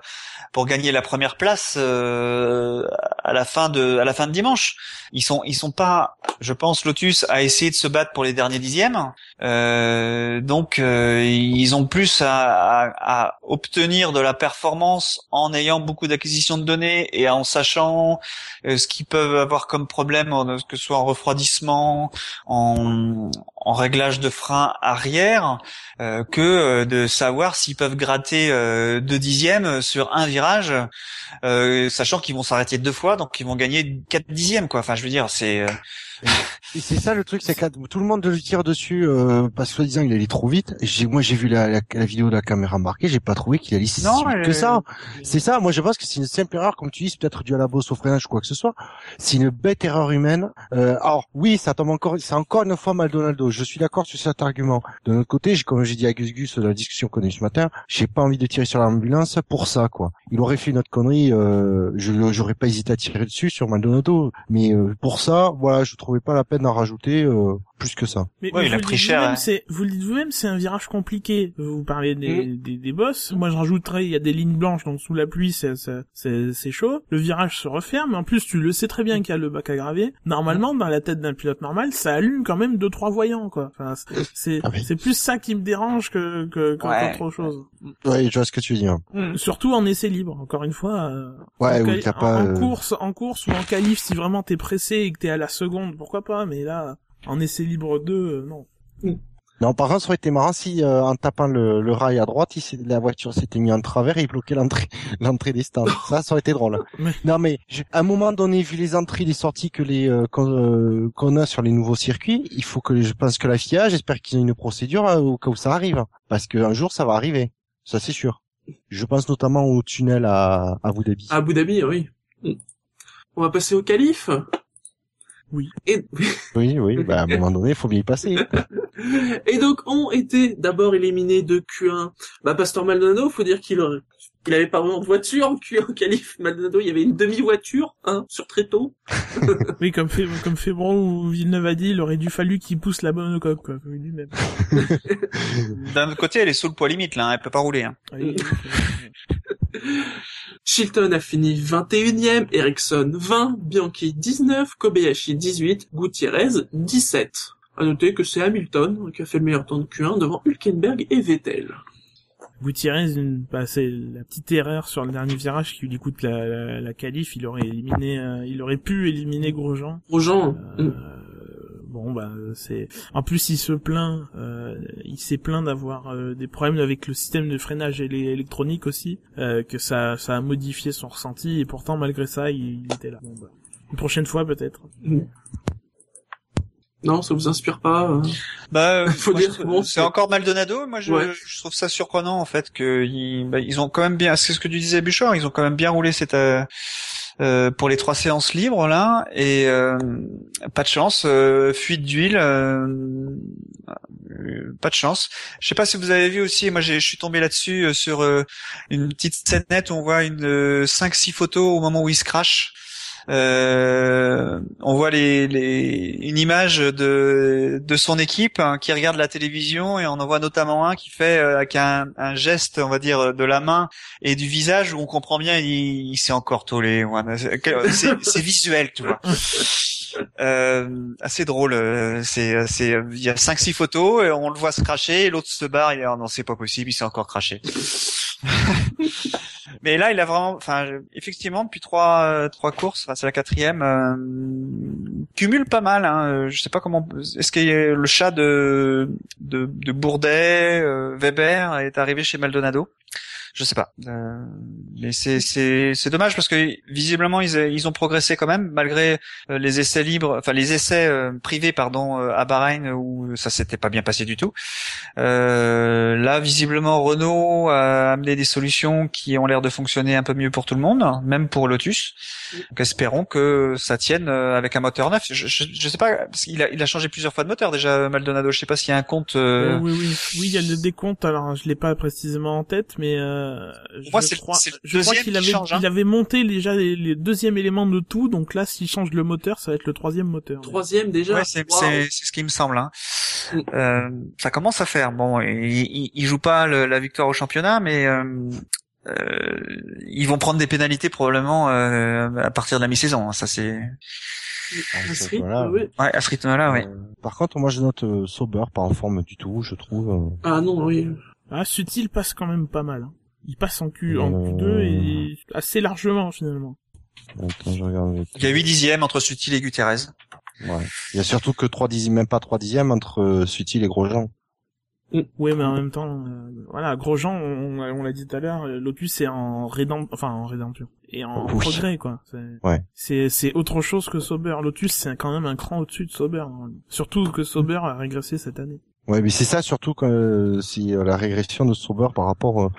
pour gagner la première place euh, à la fin de à la fin de dimanche. Ils sont ils sont pas, je pense, Lotus a essayé de se battre pour les derniers dixièmes, euh, donc euh, ils ont plus à, à, à obtenir de la performance en ayant beaucoup d'acquisitions de données et en sachant euh, ce qu'ils peuvent avoir comme problème, que ce soit en refroidissement, en, en réglage de frein arrière, euh, que de savoir s'ils peuvent gratter deux dixièmes sur un euh, sachant qu'ils vont s'arrêter deux fois, donc ils vont gagner quatre dixièmes, quoi. Enfin, je veux dire, c'est euh, c'est ça le truc, c'est que tout le monde lui tire dessus euh, parce que soi-disant il allait trop vite. J'ai, moi j'ai vu la, la, la vidéo de la caméra marquée, j'ai pas trouvé qu'il allait si Non, vite que ça. C'est ça, moi je pense que c'est une simple erreur, comme tu dis, c'est peut-être dû à la bosse au freinage ou quoi que ce soit. C'est une bête erreur humaine. Euh, alors oui, ça tombe encore, c'est encore une fois Maldonado. Je suis d'accord sur cet argument. De notre côté, comme j'ai dit à Gus Gus dans la discussion qu'on a eue ce matin, j'ai pas envie de tirer sur l'ambulance pour ça quoi. Il aurait fait une autre connerie, euh, je j'aurais pas hésité à tirer dessus sur Maldonado, mais euh, pour ça, voilà, je trouvais pas la peine d'en rajouter euh, plus que ça. Mais, Ouais, mais il a vous le pris dites cher, vous-même, hein. c'est, vous le dites vous-même, c'est un virage compliqué. Vous parlez des, des, des boss. Moi, je rajouterais, il y a des lignes blanches, donc sous la pluie, c'est, chaud. Le virage se referme. En plus, tu le sais très bien qu'il y a le bac à gravier. Normalement, dans la tête d'un pilote normal, ça allume quand même deux, trois voyants, quoi. Enfin, c'est, c'est, Ah oui. c'est plus ça qui me dérange que, que, que- Ouais. qu'autre chose. Ouais, je vois ce que tu veux dire. Surtout en essai libre. Encore une fois, euh, Ouais, en, oui, quali- t'as en- pas. en euh, course, en course ou en qualif, si vraiment t'es pressé et que t'es à la seconde, pourquoi pas, mais là, en essai libre 2, euh, non. Non, par contre, ça aurait été marrant si, euh, en tapant le, le rail à droite, il s'est- la voiture s'était mise en travers et il bloquait l'entrée, l'entrée des stands. Ça, ça aurait été drôle. Mais- Non, mais je- à un moment donné, vu les entrées, les sorties que les euh, qu'on euh, qu'on a sur les nouveaux circuits, il faut que je pense que la FIA, j'espère qu'ils ont une procédure euh, au cas où ça arrive, parce qu'un jour ça va arriver. Ça, c'est sûr. Je pense notamment au tunnel à, à Abu Dhabi. À Abu Dhabi, oui. On va passer au calife? Oui. Et, Oui, oui. Bah, à un moment donné, il faut bien y passer. et donc, ont été d'abord éliminés de Q1. Bah, Pastor Maldonado, faut dire qu'il aurait, il avait pas vraiment de voiture en Q1 au calife. Maldonado, il y avait une demi-voiture, hein, sur tréteau. Oui, comme fait, comme ou Villeneuve a dit, il aurait dû fallu qu'il pousse la bonne coque, quoi. comme il dit même. D'un autre côté, elle est sous le poids limite, là, hein, elle peut pas rouler. Hein. Oui, Chilton a fini 21e, Ericsson 20, Bianchi 19, Kobayashi 18, Gutiérrez 17. À noter que c'est Hamilton qui a fait le meilleur temps de Q1 devant Hülkenberg et Vettel. Gutiérrez, bah, c'est la petite erreur sur le dernier virage qui lui coûte la, la, la qualif. Il aurait éliminé, euh, il aurait pu éliminer Grosjean. Grosjean, Euh, mm. Bon bah c'est en plus il se plaint euh, il s'est plaint d'avoir euh, des problèmes avec le système de freinage éle- électronique aussi euh, que ça ça a modifié son ressenti et pourtant malgré ça il, il était là bon, bah, une prochaine fois peut-être non, ça vous inspire pas euh Bah, euh, Faut dire que bon, c'est c'est- encore Maldonado. Moi, je, Ouais. je trouve ça surprenant en fait que ils, bah, ils ont quand même bien. C'est ce que tu disais, Bouchard. Ils ont quand même bien roulé cette euh, euh, pour les trois séances libres là et euh, pas de chance. euh, fuite d'huile. euh, pas de chance. Je sais pas si vous avez vu aussi. Moi, je suis tombé là-dessus sur une petite scénette où on voit une euh, cinq six photos au moment où il se crash. Euh, on voit les, les, une image de, de son équipe hein, qui regarde la télévision et on en voit notamment un qui fait euh, avec un, un geste, on va dire, de la main et du visage où on comprend bien il, il s'est encore tollé. ouais. C'est visuel, tu vois. Euh, assez drôle. euh, C'est, c'est, il y a cinq six photos et on le voit se cracher, et l'autre se barre. Il dit, Ah non, c'est pas possible, il s'est encore craché. Mais là, il a vraiment, enfin, effectivement, depuis trois euh, trois courses, enfin, c'est la quatrième, euh, cumule pas mal. Hein, euh, je sais pas comment. Est-ce que le chat de de, de Bourdet, Weber est arrivé chez Maldonado? Je sais pas. Euh, mais c'est c'est c'est dommage parce que visiblement ils ils ont progressé quand même malgré euh, les essais libres, enfin les essais euh, privés pardon euh, à Bahreïn où ça s'était pas bien passé du tout. Euh, là, visiblement, Renault a amené des solutions qui ont l'air de fonctionner un peu mieux pour tout le monde, même pour Lotus. Donc, espérons que ça tienne avec un moteur neuf. Je, je, je sais pas, parce qu'il a, il a changé plusieurs fois de moteur déjà, Maldonado. Je sais pas s'il y a un compte. euh, oui oui oui il y a le décompte alors je l'ai pas précisément en tête mais euh, je moi, c'est- crois le je crois deuxième qu'il qui avait change, hein. il avait monté déjà les, les deuxièmes éléments de tout donc là s'il change le moteur ça va être le troisième moteur Troisième déjà. Ouais, c'est c'est- c'est ce qui me semble. Hein. Mm. Euh, ça commence à faire. Bon, il, il, il joue pas le- la victoire au championnat, mais euh, euh, ils vont prendre des pénalités probablement euh, à partir de la mi-saison. hein. Ça c'est. À ce rythme, voilà. ouais. Ouais, à ce rythme-là, ouais. Euh, par contre, moi je note euh, Sauber pas en forme du tout, je trouve. euh. Ah non, oui. ah Sutil passe quand même pas mal hein. Il passe en Q en Euh, Q2 et assez largement finalement Attends, je regarde vite. Il y a 8 dixièmes entre Sutil et Gutierrez. Ouais. Il y a surtout que 3 dixièmes, même pas 3 dixièmes entre euh, Sutil et Grosjean. Oui, mais en même temps, euh, voilà, Grosjean, on, on l'a dit tout à l'heure, euh, Lotus c'est en rédemption, enfin en rédemption et en Oui. progrès quoi. C'est, Ouais. c'est c'est autre chose que Sauber. Lotus c'est quand même un cran au-dessus de Sauber. hein. Surtout que Sauber a régressé cette année. Ouais, mais c'est ça surtout que euh, si euh, la régression de Sauber par rapport, euh,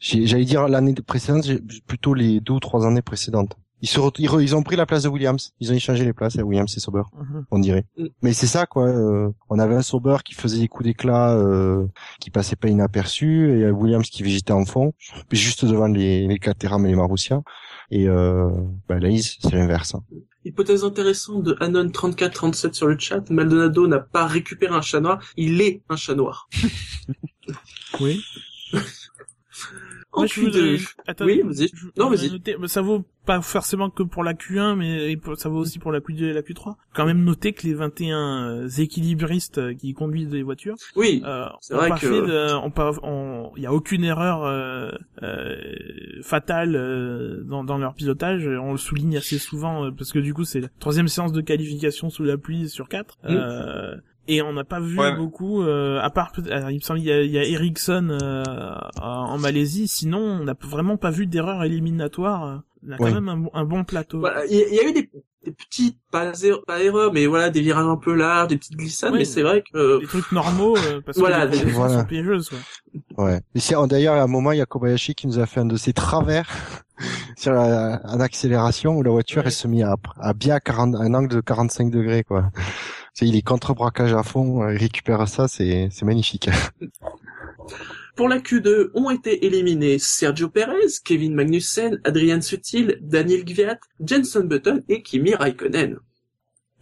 j'allais dire l'année précédente, plutôt les deux ou trois années précédentes. Ils se ils, ils ont pris la place de Williams. Ils ont échangé les places à Williams et Sauber, Mhm. on dirait. Mm. Mais c'est ça quoi. euh, on avait un Sauber qui faisait des coups d'éclat, euh, qui passait pas inaperçu, et Williams qui végétait en fond, juste devant les, les Caterham et les Marussia. Et euh, bah, là, c'est l'inverse. hein. Hypothèse intéressante de Anon3437 sur le chat, Maldonado n'a pas récupéré un chat noir, il est un chat noir. Oui. En Moi, je Q2. voudrais- Attends, Oui, vas-y. je- Non, vas-y. noter- ça vaut pas forcément que pour la Q1, mais ça vaut aussi pour la Q2 et la Q3. Quand même noter que les 21 équilibristes euh, qui conduisent des voitures, Oui, euh, C'est vrai pas que- de- il y a aucune erreur euh, euh, fatale euh, dans, dans leur pilotage. On le souligne assez souvent euh, parce que du coup c'est la troisième séance de qualification sous la pluie sur quatre. Mm. Euh, et on n'a pas vu Ouais. beaucoup, euh, à part, alors, il me semble, il y a, il y a Ericsson euh, en Malaisie. Sinon, on n'a vraiment pas vu d'erreur éliminatoire. On a quand Ouais. même un, bon- un bon plateau. Voilà, il y, a- il y a eu des, des petites, pas, erreurs- pas erreurs, mais voilà, des virages un peu larges, des petites glissades, Ouais. mais c'est vrai que... Des trucs normaux euh, parce Voilà, que les voilà. sont piégeuses. quoi. Ouais. Et c'est d'ailleurs à un moment il y a Kobayashi qui nous a fait un de ses travers sur la, en accélération où la voiture Ouais. elle se mit à, à bien 40, un angle de 45 degrés quoi. C'est il est contre braquage à fond, il récupère ça, c'est magnifique. Pour la Q2, ont été éliminés Sergio Perez, Kevin Magnussen, Adrian Sutil, Daniel Gviat, Jenson Button et Kimi Raikkonen.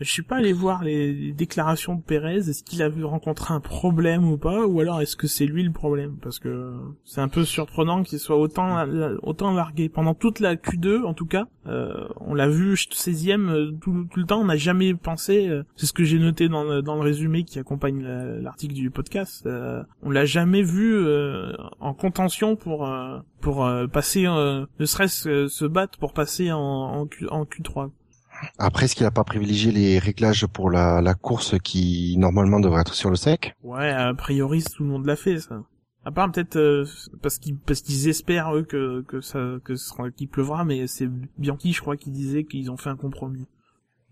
Je suis pas allé voir les, déclarations de Pérez. Est-ce qu'il a vu rencontrer un problème ou pas, ou alors est-ce que c'est lui le problème? Parce que c'est un peu surprenant qu'il soit autant autant largué pendant toute la Q2, en tout cas. Euh, on l'a vu 16e euh, tout, le temps. On n'a jamais pensé. euh, c'est ce que j'ai noté dans le, dans le résumé qui accompagne la- l'article du podcast. on l'a jamais vu en contention pour pour passer, ne serait-ce se battre pour passer en, Q, en Q3. Après est-ce qu'il a pas privilégié les réglages pour la, la course qui normalement devrait être sur le sec? Ouais, a priori tout le monde l'a fait ça. À part peut-être euh, parce qu'ils parce qu'ils espèrent eux que que ça que ce sera qu'il pleuvra, mais c'est Bianchi je crois qui disait qu'ils ont fait un compromis.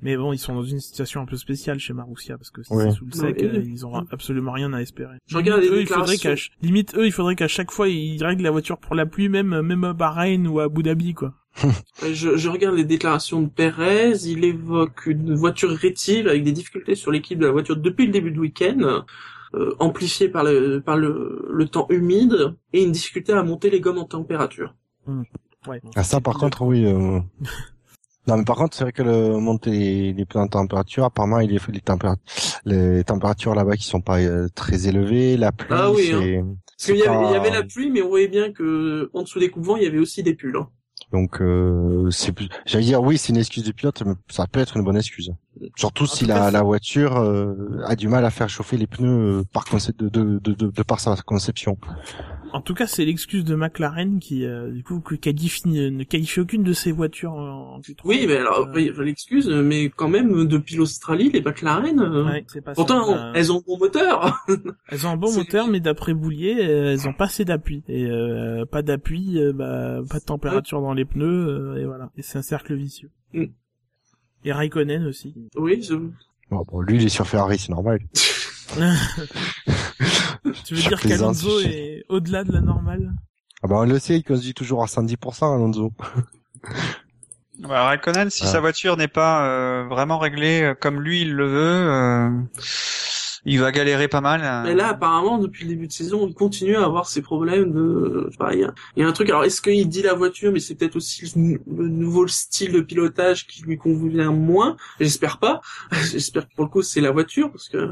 Mais bon, ils sont dans une situation un peu spéciale chez Marussia parce que si Ouais. c'est sous le sec, Ouais. euh, ils ont absolument rien à espérer. Je regarde les eux, il faudrait qu'à limite eux, il faudrait qu'à chaque fois ils règlent la voiture pour la pluie, même même à Bahreïn ou à Abu Dhabi quoi. Je, je regarde les déclarations de Perez, il évoque une voiture rétive avec des difficultés sur l'équipe de la voiture depuis le début du week-end, euh, amplifiée par le par le, le temps humide et une difficulté à monter les gommes en température. Ouais. Ah ça par contre oui. euh, Non mais par contre c'est vrai que le monter les, les plans de température apparemment il est les, tempéra- les températures là-bas qui sont pas euh, très élevées, la pluie Ah oui, hein. Parce qu'il y, avait- y la pluie, mais on voyait bien que en dessous des coups de vent, il y avait aussi des pulls. hein. Donc euh, c'est plus- j'allais dire oui c'est une excuse de pilote mais ça peut être une bonne excuse. Surtout si cas, la, la voiture euh, a du mal à faire chauffer les pneus euh, par de, de, de, de par sa conception. En tout cas, c'est l'excuse de McLaren qui, euh, du coup, qui qualifie, ne qualifie aucune de ses voitures en en Q3. Oui, mais alors, Euh, l'excuse, mais quand même, depuis l'Australie, les McLaren, euh, ouais, c'est pas ça. pourtant, Euh, elles ont bon moteur. elles ont un bon moteur, mais d'après Boulier, euh, elles ont pas assez d'appui. Et euh, pas d'appui, euh, bah, pas de température dans les pneus, euh, et voilà. Et c'est un cercle vicieux. Mm. Et Raikkonen aussi. oui, je... Bon, bon, lui il est sur Ferrari c'est normal. tu veux dire qu'Alonso est au-delà de la normale Ah bah on le sait il conduit toujours à 110% Alonso. Bah, Raikkonen, si Ah. sa voiture n'est pas euh, vraiment réglée euh, comme lui il le veut, euh, il va galérer pas mal. euh. Mais là, apparemment, depuis le début de saison, il continue à avoir ces problèmes de... je sais pas, il y a, il y a un truc, alors est-ce qu'il dit la voiture, mais c'est peut-être aussi le, le nouveau style de pilotage qui lui convient moins? J'espère pas. J'espère que pour le coup, c'est la voiture, parce que...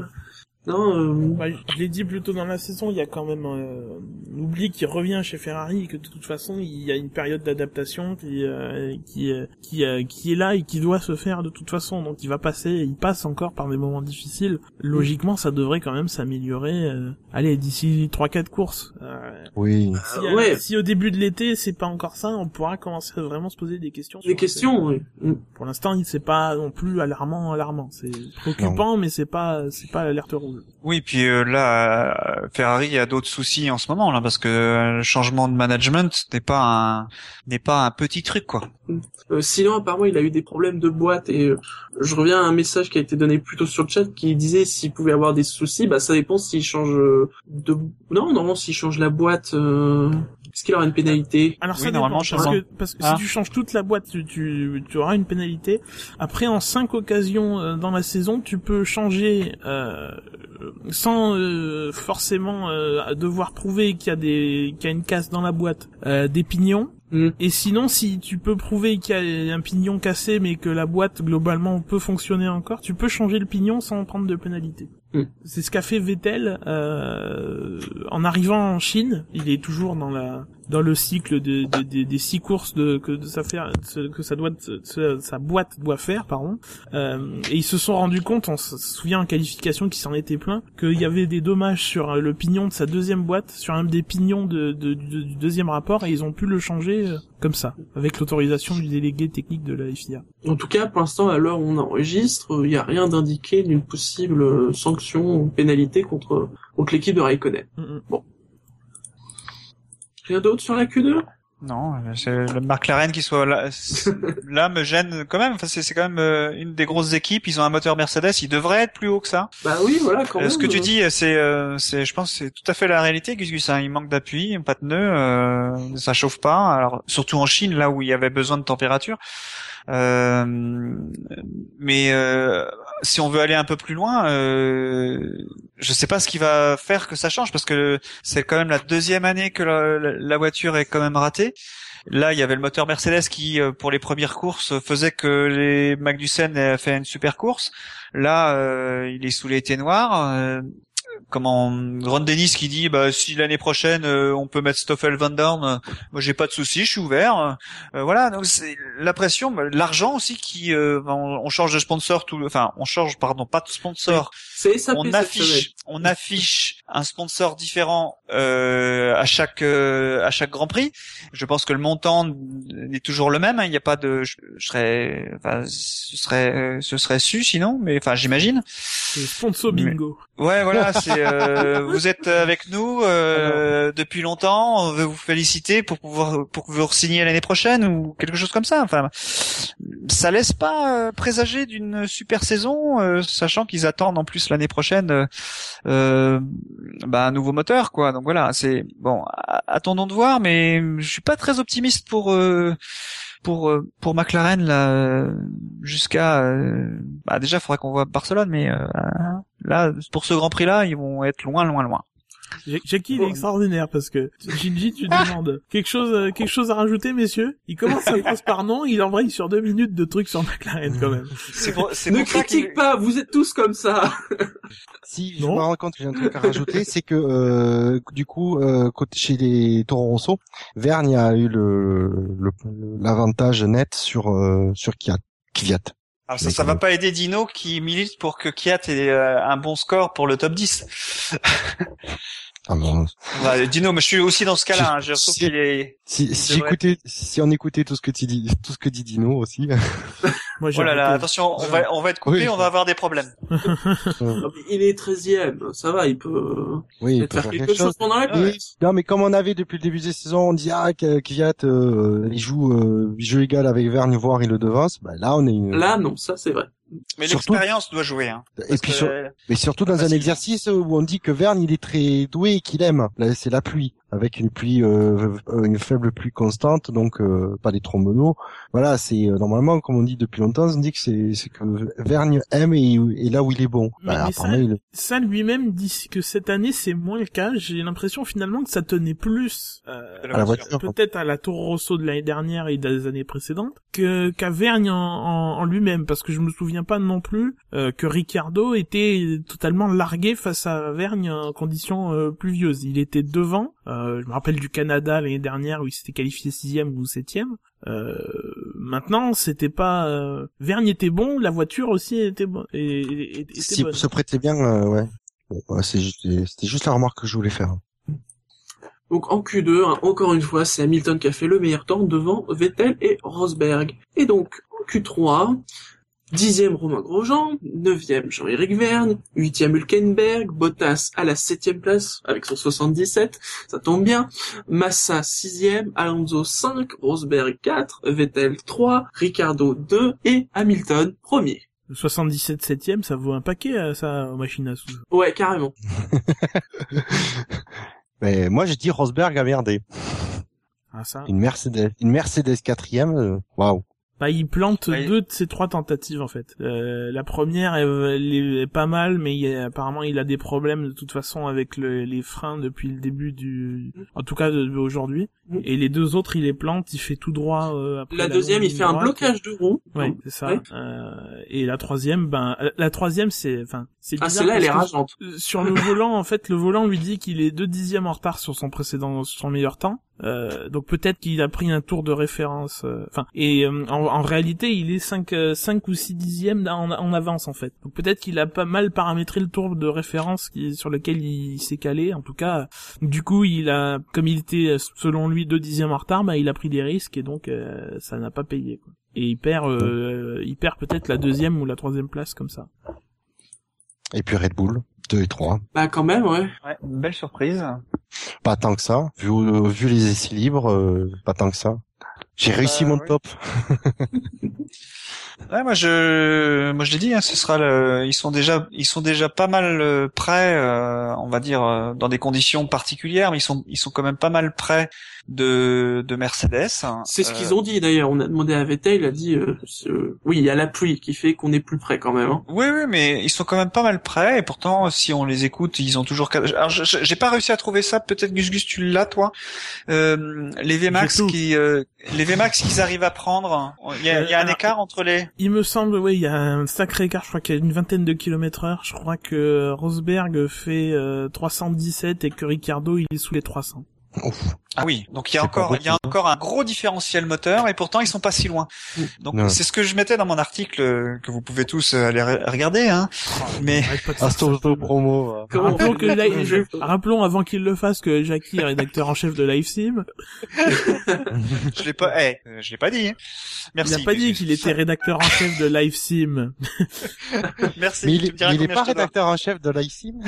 Non, euh... Bah, je l'ai dit plus tôt dans la saison, il y a quand même euh, on oublie qu'il revient chez Ferrari et que de toute façon il y a une période d'adaptation qui euh, qui euh, qui euh, qui est là et qui doit se faire de toute façon. Donc il va passer, il passe encore par des moments difficiles. Logiquement, ça devrait quand même s'améliorer. euh, allez, d'ici trois quatre courses. Euh, Oui. si, euh, ouais, si au début de l'été c'est pas encore ça, on pourra commencer à vraiment se poser des questions. des questions, oui. Mm. Pour l'instant, il c'est pas non plus alarmant, alarmant. C'est préoccupant, mais c'est pas c'est pas l'alerte rouge. Oui, puis euh, là, euh, Ferrari a d'autres soucis en ce moment là, parce que euh, le changement de management n'est pas un n'est pas un petit truc quoi. Euh, sinon, apparemment, il a eu des problèmes de boîte et je reviens à un message qui a été donné plus tôt sur le chat qui disait s'il pouvait avoir des soucis, bah ça dépend s'il change de non non s'il change la boîte. Est-ce qu'il aura une pénalité Alors Oui, ça normalement, dépend, parce que, parce que Ah. si tu changes toute la boîte, tu, tu, tu auras une pénalité. Après, en cinq occasions euh, dans la saison, tu peux changer euh, sans euh, forcément euh, devoir prouver qu'il y a des qu'il y a une casse dans la boîte, euh, des pignons. Hmm. Et sinon, si tu peux prouver qu'il y a un pignon cassé, mais que la boîte globalement peut fonctionner encore, tu peux changer le pignon sans prendre de pénalité. Hmm. C'est ce qu'a fait Vettel euh, en arrivant en Chine. Il est toujours dans la dans le cycle de, de- de- des six courses de, que de ça faire que ça doit sa boîte doit faire pardon Euh, et ils se sont rendus compte on se souvient en qualification qui s'en était plein qu'il y avait des dommages sur le pignon de sa deuxième boîte sur un des pignons de, du deuxième rapport et ils ont pu le changer euh, comme ça avec l'autorisation du délégué technique de la FIA En tout cas, pour l'instant, à l'heure où on enregistre, il n'y a rien d'indiqué d'une possible euh, sanction ou pénalité contre contre l'équipe de Raikkonen. Mm, mm. Rien d'autre sur la Q2 Non, euh, c'est le McLaren qui soit là, là me gêne quand même. Enfin, c'est quand même euh, une des grosses équipes. Ils ont un moteur Mercedes. Il devrait être plus haut que ça. Bah oui, voilà, quand Euh, même. ce que tu dis, c'est, euh, je pense, que c'est tout à fait la réalité, Gus Gus. hein. Il manque d'appui, pas de euh, ça chauffe pas. Alors surtout en Chine, là où il y avait besoin de température. Euh, mais euh, si on veut aller un peu plus loin, euh, je sais pas ce qui va faire que ça change parce que c'est quand même la deuxième année que la, voiture est quand même ratée. Là, il y avait le moteur Mercedes qui, euh, pour les premières courses, faisait que les Magnussen aient fait une super course. Là, il est sous les thés noirs. Euh, comment Ron Dennis qui dit bah si l'année prochaine euh, on peut mettre Stoffel Van Dorn, euh, moi j'ai pas de souci, je suis ouvert. Euh, voilà, donc c'est la pression, bah, l'argent aussi qui euh, on, on change de sponsor tout, enfin on change pardon pas de sponsor, C'est SAP on affiche on affiche un sponsor différent euh, à chaque euh, à chaque Grand Prix. Je pense que le montant est toujours le même. hein. Il n'y a pas de, je, je serais, enfin, ce serait, ce serait su sinon, mais enfin, j'imagine. c'est sponsor Mais- bingo Ouais, voilà, c'est euh, vous êtes avec nous euh, depuis longtemps. On veut vous féliciter pour pouvoir pour que vous re-signiez l'année prochaine ou quelque chose comme ça. Enfin, ça laisse pas euh, présager d'une super saison, euh, sachant qu'ils attendent en plus l'année prochaine euh, bah, un nouveau moteur, quoi. Donc voilà, c'est bon. Attendons de voir, mais je suis pas très optimiste pour. Pour euh, pour McLaren là euh, jusqu'à euh, bah déjà faudrait qu'on voit Barcelone mais euh, là pour ce Grand Prix là ils vont être loin loin loin Jackie il est extraordinaire parce que Shinji tu demandes quelque chose euh, quelque chose à rajouter messieurs? Il commence sa phrase par non il embraye sur deux minutes de trucs sur McLaren quand même c'est pour c'est Ne pour ça qu'il- critique pas, vous êtes tous comme ça. Si je me rends compte que j'ai un truc à rajouter, c'est que euh, du coup, euh, côté chez les Toro Rosso, Vergne a eu le le- l'avantage net sur euh, sur Kiat, Kvyat. Alors ça, ça va pas aider Dino qui milite pour que Kiat ait euh, un bon score pour le top 10. Ah bon, Bah, Dino, mais je suis aussi dans ce cas-là. Hein. Je Si- trouve qu'il est. si si écoutait, si on écoutait tout ce que tu dis, tout ce que dit Dino aussi. moi Oh là là, attention, on va on va être coupé, Oui. on va avoir des problèmes. Il est 13ème, ça va, il peut oui, il peut-être peut faire quelque chose pendant la Oui. course. Non, mais comme on avait depuis le début des saisons, on dit ah Kvyat euh, il joue euh, il joue égal avec Vergne, voire il le devance. Bah là, on est une... Là, non, ça c'est vrai. Mais Surtout- l'expérience doit jouer. Hein. et puis que, sur- Mais surtout dans un exercice où on dit que Verne il est très doué et qu'il aime. Là, c'est la pluie, avec une pluie, euh, une faible pluie constante, donc euh, pas des trombonos. Voilà, c'est euh, normalement, comme on dit depuis longtemps, on dit que c'est c'est que Vergne aime et, et là où il est bon. Mais- Bah, mais apparemment, ça- il- ça lui-même dit que cette année c'est moins le cas j'ai l'impression finalement que ça tenait plus euh, de à la voiture. peut-être à la Toro Rosso de l'année dernière et des années précédentes que qu'à Vergne en, en, en lui-même parce que je me souviens pas non plus euh, que Ricciardo était totalement largué face à Vergne en conditions euh, pluvieuses il était devant euh, je me rappelle du Canada l'année dernière où il s'était qualifié sixième ou septième euh, maintenant c'était pas euh, Vergne était bon la voiture aussi était bonne et, et- était s'il bonne se prêtait bien, euh, ouais. Bon, juste, c'était juste la remarque que je voulais faire. Donc en Q2, hein, encore une fois, c'est Hamilton qui a fait le meilleur temps devant Vettel et Rosberg. Et donc en Q3, Dixième Romain Grosjean, neuvième Jean-Éric Vergne, huitième Hülkenberg, Bottas à la septième place avec son 77, ça tombe bien, Massa sixième, Alonso 5, Rosberg 4, Vettel 3, Ricardo 2 et Hamilton premier. Le 77 septième, ça vaut un paquet, euh, ça, aux machines à sous. Ouais, carrément. Mais moi, je dis Rosberg a merdé. Ah, ça. Une Mercedes, une Mercedes quatrième, euh, waouh. Bah, il plante Ouais. deux de ses trois tentatives en fait. Euh, la première, elle, elle est pas mal, mais il apparemment il a des problèmes de toute façon avec le- les freins depuis le début du, en tout cas aujourd'hui. Mm. Et les deux autres, il les plante, il fait tout droit. euh, après La deuxième, il fait un blocage de roue. Ouais, c'est ça. Ouais. Euh, et la troisième, ben, la troisième, c'est, enfin, c'est Ah, celle-là, elle est rageante. sur le volant, en fait, le volant lui dit qu'il est deux dixièmes en retard sur son précédent, sur son meilleur temps. Euh, donc peut-être qu'il a pris un tour de référence. euh, Enfin, et euh, en, en réalité, il est 5, cinq ou 6 dixièmes en, en avance en fait. Donc peut-être qu'il a pas mal paramétré le tour de référence qui, sur lequel il s'est calé. En tout cas, du coup, il a, comme il était euh, selon lui deux dixièmes en retard, bah, il a pris des risques et donc euh, ça n'a pas payé. Quoi. Et il perd, euh, il perd peut-être la deuxième ou la troisième place comme ça. Et puis Red Bull, 2 et 3. Bah, quand même, ouais. Belle surprise. Pas tant que ça. Vu, euh, vu les essais libres, euh, pas tant que ça. J'ai réussi Euh, mon top. Ouais, moi je, moi je l'ai dit, hein, ce sera le, ils sont déjà, ils sont déjà pas mal euh, prêts, euh, on va dire euh, dans des conditions particulières, mais ils sont, ils sont quand même pas mal prêts de, de Mercedes. C'est ce Euh, qu'ils ont dit d'ailleurs. On a demandé à Vettel, il a dit, euh, euh, oui, il y a la pluie qui fait qu'on est plus près quand même. Hein. Oui, oui, mais ils sont quand même pas mal prêts, et pourtant, si on les écoute, ils ont toujours. Alors, j'ai pas réussi à trouver ça. Peut-être Gus Gus, tu l'as, toi. Euh, les VMAX qui, euh, les VMAX qu'ils arrivent à prendre. Il y a, il y a un Euh, écart entre les. Il me semble, oui, il y a un sacré écart. Je crois qu'il y a une vingtaine de kilomètres heure. Je crois que Rosberg fait euh, 317 et que Ricardo il est sous les 300. Ouf. Ah oui, donc il y a encore, il y a hein. encore un gros différentiel moteur et pourtant ils sont pas si loin. Donc c'est ce que je mettais dans mon article euh, que vous pouvez tous euh, aller re- regarder. Hein. Mais promo. euh. Rappelons, on que la- jeu rappelons avant qu'il le fasse que Jackie est rédacteur en chef de LiveSim. je l'ai pas, eh, euh, je l'ai pas dit. hein. Merci. Il a pas dit qu'il était rédacteur en chef de LiveSim. Merci. Mais il, est- il pas je rédacteur en chef de l'ICIM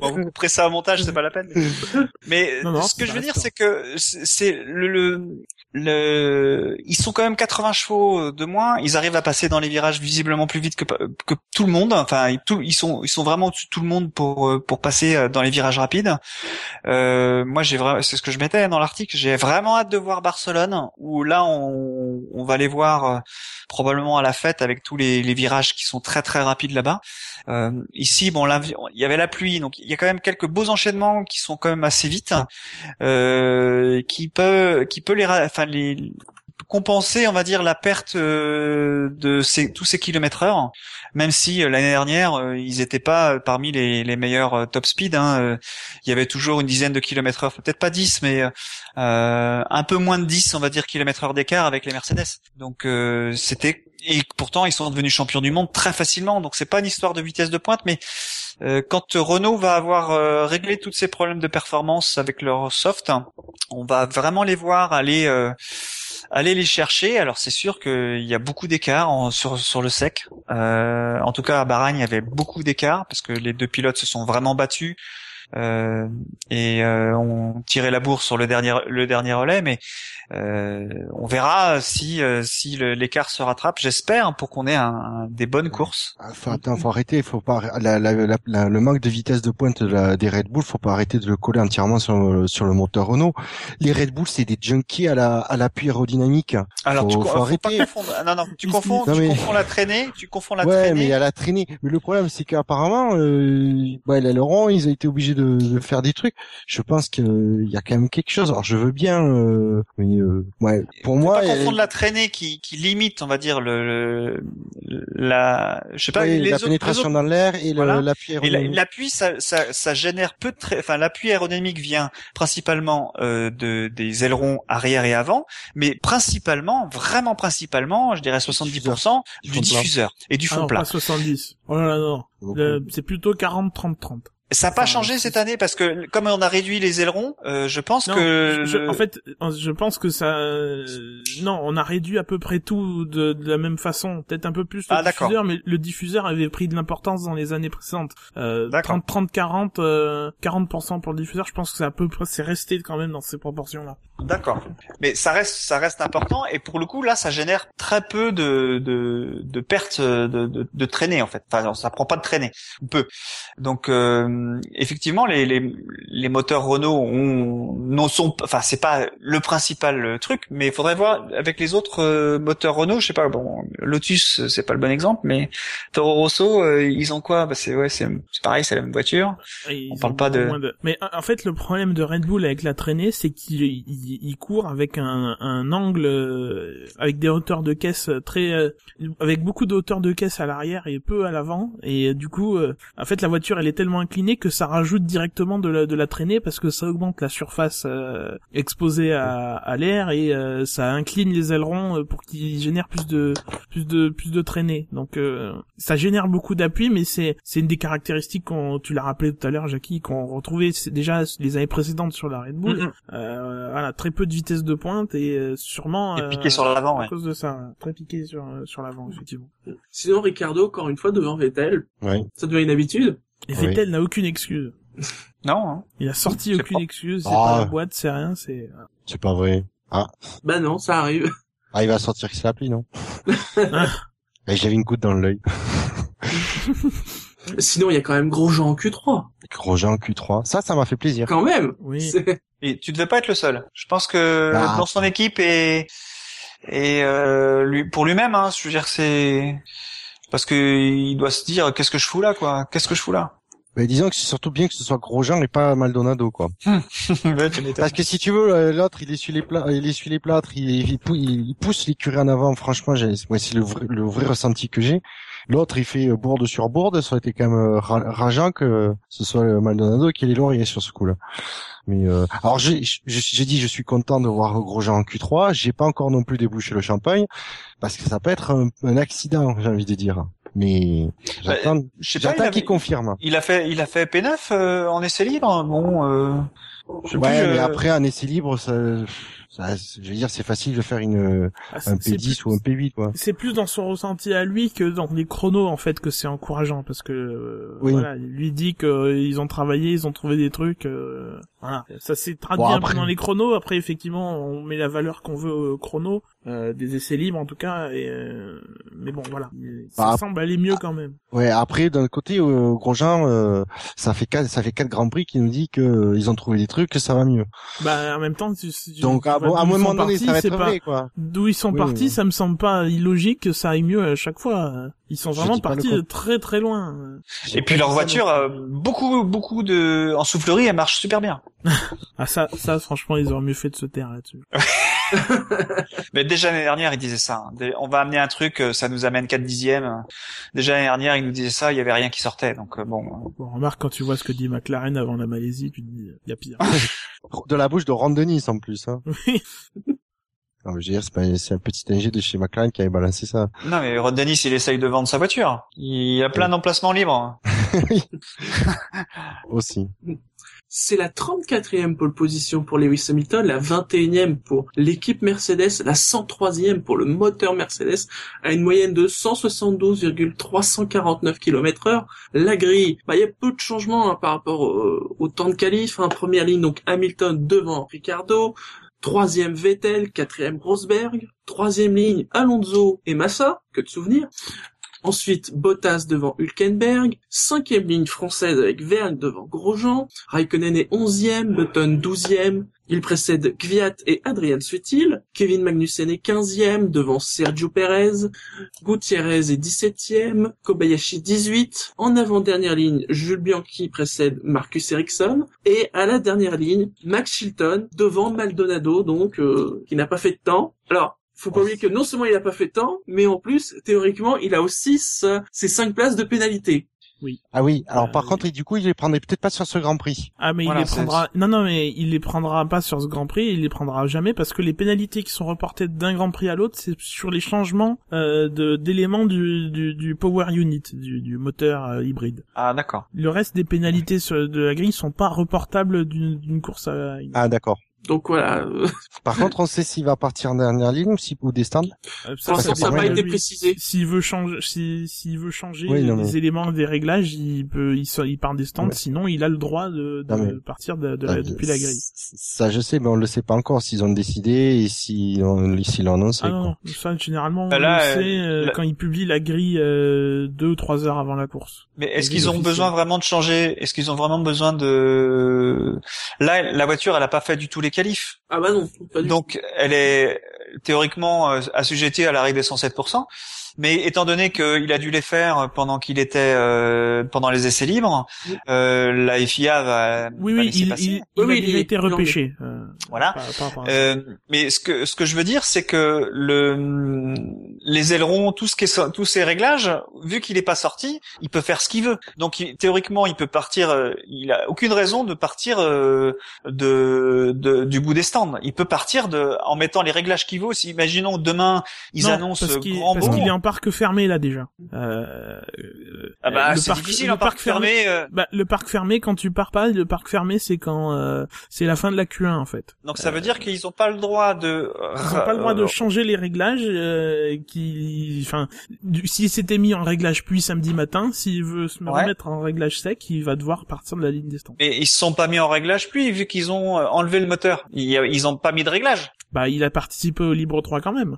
Bon, vous couperez ça au montage, c'est pas la peine. Mais Non, non, ce que je veux dire, c'est que c'est le, le, le, ils sont quand même 80 chevaux de moins. Ils arrivent à passer dans les virages visiblement plus vite que que tout le monde. Enfin, ils, tout- ils sont ils sont vraiment au-dessus de tout le monde pour euh, pour passer euh, dans les virages rapides. Euh, moi, j'ai vraiment, c'est ce que je mettais dans l'article. J'ai vraiment hâte de voir Barcelone, où là, on, on va les voir euh, probablement à la fête avec tous les, les virages qui sont très très rapides là-bas. Euh, ici, bon, là, il y avait la pluie, donc il y a quand même quelques beaux enchaînements qui sont quand même assez vite, euh, qui peut, qui peut les, ra- compenser, on va dire, la perte euh, de tous ces kilomètres heure, même si euh, l'année dernière, euh, ils n'étaient pas parmi les, meilleurs top speed. Hein, il y avait toujours une dizaine de kilomètres heure, peut-être pas 10, mais un peu moins de 10, on va dire, kilomètres heure d'écart avec les Mercedes. Donc c'était et pourtant ils sont devenus champions du monde très facilement. Donc c'est pas une histoire de vitesse de pointe, mais euh, quand Renault va avoir euh, réglé tous ces problèmes de performance avec leur soft, on va vraiment les voir aller euh, aller les chercher. Alors c'est sûr qu'il y a beaucoup d'écart sur sur le sec. En tout cas à Bahreïn, il y avait beaucoup d'écart parce que les deux pilotes se sont vraiment battus. Euh, et euh, on tirait la bourse sur le dernier le dernier relais, mais euh, on verra si euh, si l'écart se rattrape. J'espère pour qu'on ait un, un- des bonnes courses. Ah, faut, attends, faut arrêter, faut pas la, la, la- le manque de vitesse de pointe de la, des Red Bull, faut pas arrêter de le coller entièrement sur, sur le moteur Renault. Les Red Bull, c'est des junkies à la à l'appui aérodynamique. Alors Faut- tu co- faut faut arrêter. pas confondre. ah, Non non, tu confonds, Non, tu mais- confonds la traînée, tu confonds la ouais, traînée. mais il y a la traînée. Mais le problème, c'est qu'apparemment, euh, bah, les Laurent, ils ont été obligés de, de faire des trucs. Je pense qu'il y a quand même quelque chose. Alors, je veux bien, euh, mais euh, ouais, pour moi, pas euh, confondre la traînée qui, qui limite, on va dire le, le- la, je sais pas, ouais, les la autres- pénétration les autres- dans l'air et Voilà. l'appui aérodynamique. l'appui, ça, ça, ça génère peu de, tra- enfin l'appui aérodynamique vient principalement euh, de des ailerons arrière et avant, mais principalement, vraiment principalement, je dirais 70% Du diffuseur et du Ah fond non, plat. pas 70. Oh là là, non. C'est plutôt 40-30-30. Ça n'a pas Enfin, changé cette année parce que comme on a réduit les ailerons, euh, je pense Non, que je- en fait, je pense que ça, euh, non, on a réduit à peu près tout de, de la même façon, peut-être un peu plus le Ah, d'accord. diffuseur, mais le diffuseur avait pris de l'importance dans les années précédentes. Euh, D'accord. 30, 30, 40, euh, 40% pour le diffuseur, je pense que c'est à peu près, c'est resté quand même dans ces proportions-là. D'accord. Mais ça reste, ça reste important et pour le coup là, ça génère très peu de de, de pertes de, de, de traînées en fait. Enfin, ça prend pas de traînées, peu. Donc euh, effectivement, les, les les moteurs Renault ont non sont, enfin c'est pas le principal truc, mais il faudrait voir avec les autres euh, moteurs Renault. Je sais pas, bon, Lotus euh, c'est pas le bon exemple, mais Toro Rosso, euh, ils ont quoi? Bah c'est ouais, c'est pareil, c'est la même voiture. Et On parle pas de- moins Mais en fait, le problème de Red Bull avec la traînée, c'est qu'il il, il court avec un, un angle, euh, avec des hauteurs de caisse très, euh, avec beaucoup de hauteur de caisse à l'arrière et peu à l'avant. Et euh, du coup, euh, en fait, la voiture, elle est tellement inclinée que ça rajoute directement de la, de la traînée parce que ça augmente la surface euh, exposée à, à l'air et euh, ça incline les ailerons euh, pour qu'ils génèrent plus de, plus de, plus de traînée. Donc, euh, ça génère beaucoup d'appui, mais c'est, c'est une des caractéristiques qu'on, tu l'as rappelé tout à l'heure, Jackie, qu'on retrouvait déjà les années précédentes sur la Red Bull. Mhm. Euh, voilà, très peu de vitesse de pointe et euh, sûrement Et euh, piqué sur l'avant, à ouais. cause de ça, très piqué sur sur l'avant effectivement. Sinon, Ricardo, encore une fois, devant Vettel, Ouais. ça devient une habitude. Et Oui. Vettel n'a aucune excuse. Non. hein. Il a sorti aucune pas- excuse, c'est Ah. pas la boîte, c'est rien, c'est C'est pas vrai. Bah non, ça arrive. Ah, il va sortir que c'est l'appli, non Ah. Et J'avais une goutte dans l'œil. Sinon, il y a quand même Grosjean en Q3. Grosjean Q3. Ça, ça m'a fait plaisir. Quand même. oui. Et tu devais pas être le seul. Je pense que Ah. dans son équipe et et euh, lui pour lui-même, hein, je veux dire c'est parce que il doit se dire qu'est-ce que je fous là quoi, qu'est-ce que je fous là? Mais disons que c'est surtout bien que ce soit Grosjean et pas Maldonado, quoi. Parce que si tu veux, euh, l'autre, il essuie les plats, il essuie les plâtres, il, il, pou- il- il pousse l'écurie en avant. Franchement, ouais, c'est le vrai, le vrai ressenti que j'ai. L'autre, il fait euh, bourde sur bourde. Ça aurait été quand même euh, ra- rageant que ce soit Maldonado qui les lauriers sur ce coup-là. Mais euh, alors, j'ai, je- j'ai dit, je suis content de voir Grosjean en Q3. J'ai pas encore non plus débouché le champagne parce que ça peut être un, un accident, j'ai envie de dire. Mais j'attends, il, j'attends avait- qu'il confirme. il a fait il a fait P9 euh, en essai libre. Bon, euh, je Ouais, plus, mais euh, après un essai libre, ça, ça, je veux dire, c'est facile de faire une Ah, un c'est- c'est P10 plus- ou un P8 quoi. C'est plus dans son ressenti à lui que dans les chronos en fait que c'est encourageant parce que euh, Oui. voilà, il lui dit qu'ils ont travaillé, ils ont trouvé des trucs euh, voilà, ça s'est traduit Bon, un après- peu dans les chronos, après effectivement, on met la valeur qu'on veut au chrono euh, des essais libres en tout cas et euh, mais bon voilà, il- ça Bah, semble aller mieux quand même. Ouais, après d'un côté euh, Grosjean, euh, ça fait quatre, ça fait quatre grands prix qui nous dit que euh, ils ont trouvé des trucs que ça va mieux. Bah en même temps, si, si- Donc tu à, vois bon, à moment donné, partis, ça va être pas- vrai quoi. D'où ils sont Oui, partis, oui. ça me semble pas illogique que ça aille mieux à chaque fois. Ils sont vraiment pas partis de très très loin. et puis leur voiture, euh, beaucoup beaucoup de en soufflerie, elle marche super bien. Ah ça, ça franchement, ils auraient mieux fait de se taire là-dessus. Mais déjà l'année dernière, ils disaient ça. hein. On va amener un truc, euh, ça nous amène 4 dixièmes. Déjà l'année dernière, ils nous disaient ça, il y avait rien qui sortait. Donc euh, bon, euh, Bon, remarque quand tu vois ce que dit McLaren avant la Malaisie, tu te dis, il y a pire. De la bouche de Ron Dennis en plus. Hein. Oui. Non, mais je veux dire, c'est un petit ingé de chez McLaren qui avait balancé ça. non mais Rod Dennis, il essaye de vendre sa voiture. Il a plein d'emplacements libres. Aussi. C'est la 34e pole position pour Lewis Hamilton, la 21e pour l'équipe Mercedes, la 103e pour le moteur Mercedes, à une moyenne de 172,349 km heure. La grille, bah, il y a peu de changements hein, par rapport au, temps de qualif. Hein. Première ligne, donc Hamilton devant Ricardo. Troisième Vettel, quatrième Rosberg, troisième ligne Alonso et Massa, que de souvenirs. Ensuite, Bottas devant Hülkenberg, cinquième ligne française avec Vergne devant Grosjean, Raikkonen est onzième, Button douzième, il précède Kvyat et Adrian Sutil, Kevin Magnussen est quinzième devant Sergio Perez, Gutiérrez est dix-septième, Kobayashi 18, en avant-dernière ligne, Jules Bianchi précède Marcus Ericsson, et à la dernière ligne, Max Chilton devant Maldonado, donc euh, qui n'a pas fait de temps. Alors, faut pas oublier que non seulement il a pas fait de temps, mais en plus, théoriquement, il a aussi sa- ses cinq places de pénalité. Oui. Ah oui. Alors Euh, par contre, et du coup, il les prendrait peut-être pas sur ce Grand Prix. Ah mais Voilà, il les prendra. Non non mais il les prendra pas sur ce Grand Prix, il les prendra jamais parce que les pénalités qui sont reportées d'un Grand Prix à l'autre, c'est sur les changements euh, de d'éléments du, du du Power Unit, du, du moteur euh, hybride. Ah d'accord. Le reste des pénalités sur- de la grille sont pas reportables d'une d'une course à une. Ah d'accord. Donc voilà, euh, Par contre, on sait s'il va partir en dernière ligne ou, si, ou des stands. Euh, ça n'a pas été précisé. S'il veut changer, si- s'il veut changer Oui, non, les mais- éléments des réglages, il peut, il, part des stands. Sinon, il a le droit de, de Non, mais- partir de, de la- Euh, depuis la grille. Ça, je sais, mais on le sait pas encore s'ils ont décidé et si on, s'ils l'ont annoncé. Ah non, ça généralement on Bah là, le euh, sait euh, là- quand ils publient la grille euh, deux ou trois heures avant la course. Mais est-ce qu'ils ont besoin vraiment de changer? Est-ce qu'ils ont vraiment besoin de Là, la voiture, elle a pas fait du tout les Ah bah non, pas du tout. Donc, elle est théoriquement euh, assujettie à la règle des 107%. Mais étant donné qu'il a dû les faire pendant qu'il était euh, pendant les essais libres, Oui. euh, la FIA va, Oui, va oui, il, passer. il, il Oui, a oui, déjà il- été repêché. euh, Voilà. ça. Euh, mais ce que ce que je veux dire, c'est que le les ailerons, tout ce qui est so- tous ces réglages, vu qu'il est pas sorti, il peut faire ce qu'il veut. Donc il- théoriquement, il peut partir. euh, il a aucune raison de partir euh, de, de du bout des stands. Il peut partir de en mettant les réglages qu'il veut. Si imaginons demain ils Non, annoncent parce qu'il grand parce qu'il est en parc fermé là déjà. Euh, euh, Ah bah le c'est parc- difficile le en parc fermé. euh, Bah, le parc fermé, quand tu pars pas, le parc fermé, c'est quand euh, c'est la fin de la Q1 en fait. donc ça veut dire qu'ils ont pas le droit de. Ils ont pas le droit de euh, changer les réglages. euh, qui, enfin, du- s'était mis en réglage pluie samedi matin, s'il veut se Ouais. remettre en réglage sec, il va devoir partir de la ligne des stands. Mais ils se sont pas mis en réglage pluie vu qu'ils ont euh, enlevé le moteur. Ils, ils ont pas mis de réglage. Bah, il a participé au Libre 3 quand même.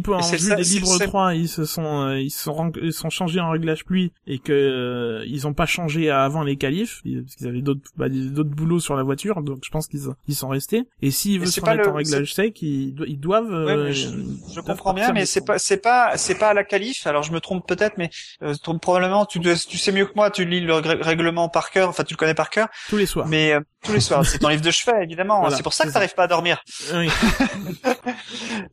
Peut en vue ça- des c'est- 3, ils se sont, euh, ils se sont, ils sont changés en réglage pluie et que euh, ils ont pas changé avant les qualifs parce qu'ils avaient d'autres, bah, d'autres boulots sur la voiture, donc je pense qu'ils ils sont restés. Et s'ils veulent se remettre le- en réglage sec, ils, ils doivent. Ouais, euh, je, je doivent comprends bien, mais c'est pas, c'est pas, c'est pas à la qualif. Alors je me trompe peut-être, mais euh, ton- probablement tu, dois- tu sais mieux que moi. Tu lis le règ- règlement par cœur. Enfin, tu le connais par cœur. tous les soirs. Mais euh, tous les soirs, c'est ton livre de chevet, évidemment. Voilà, c'est pour ça que t'arrives pas à dormir. Oui.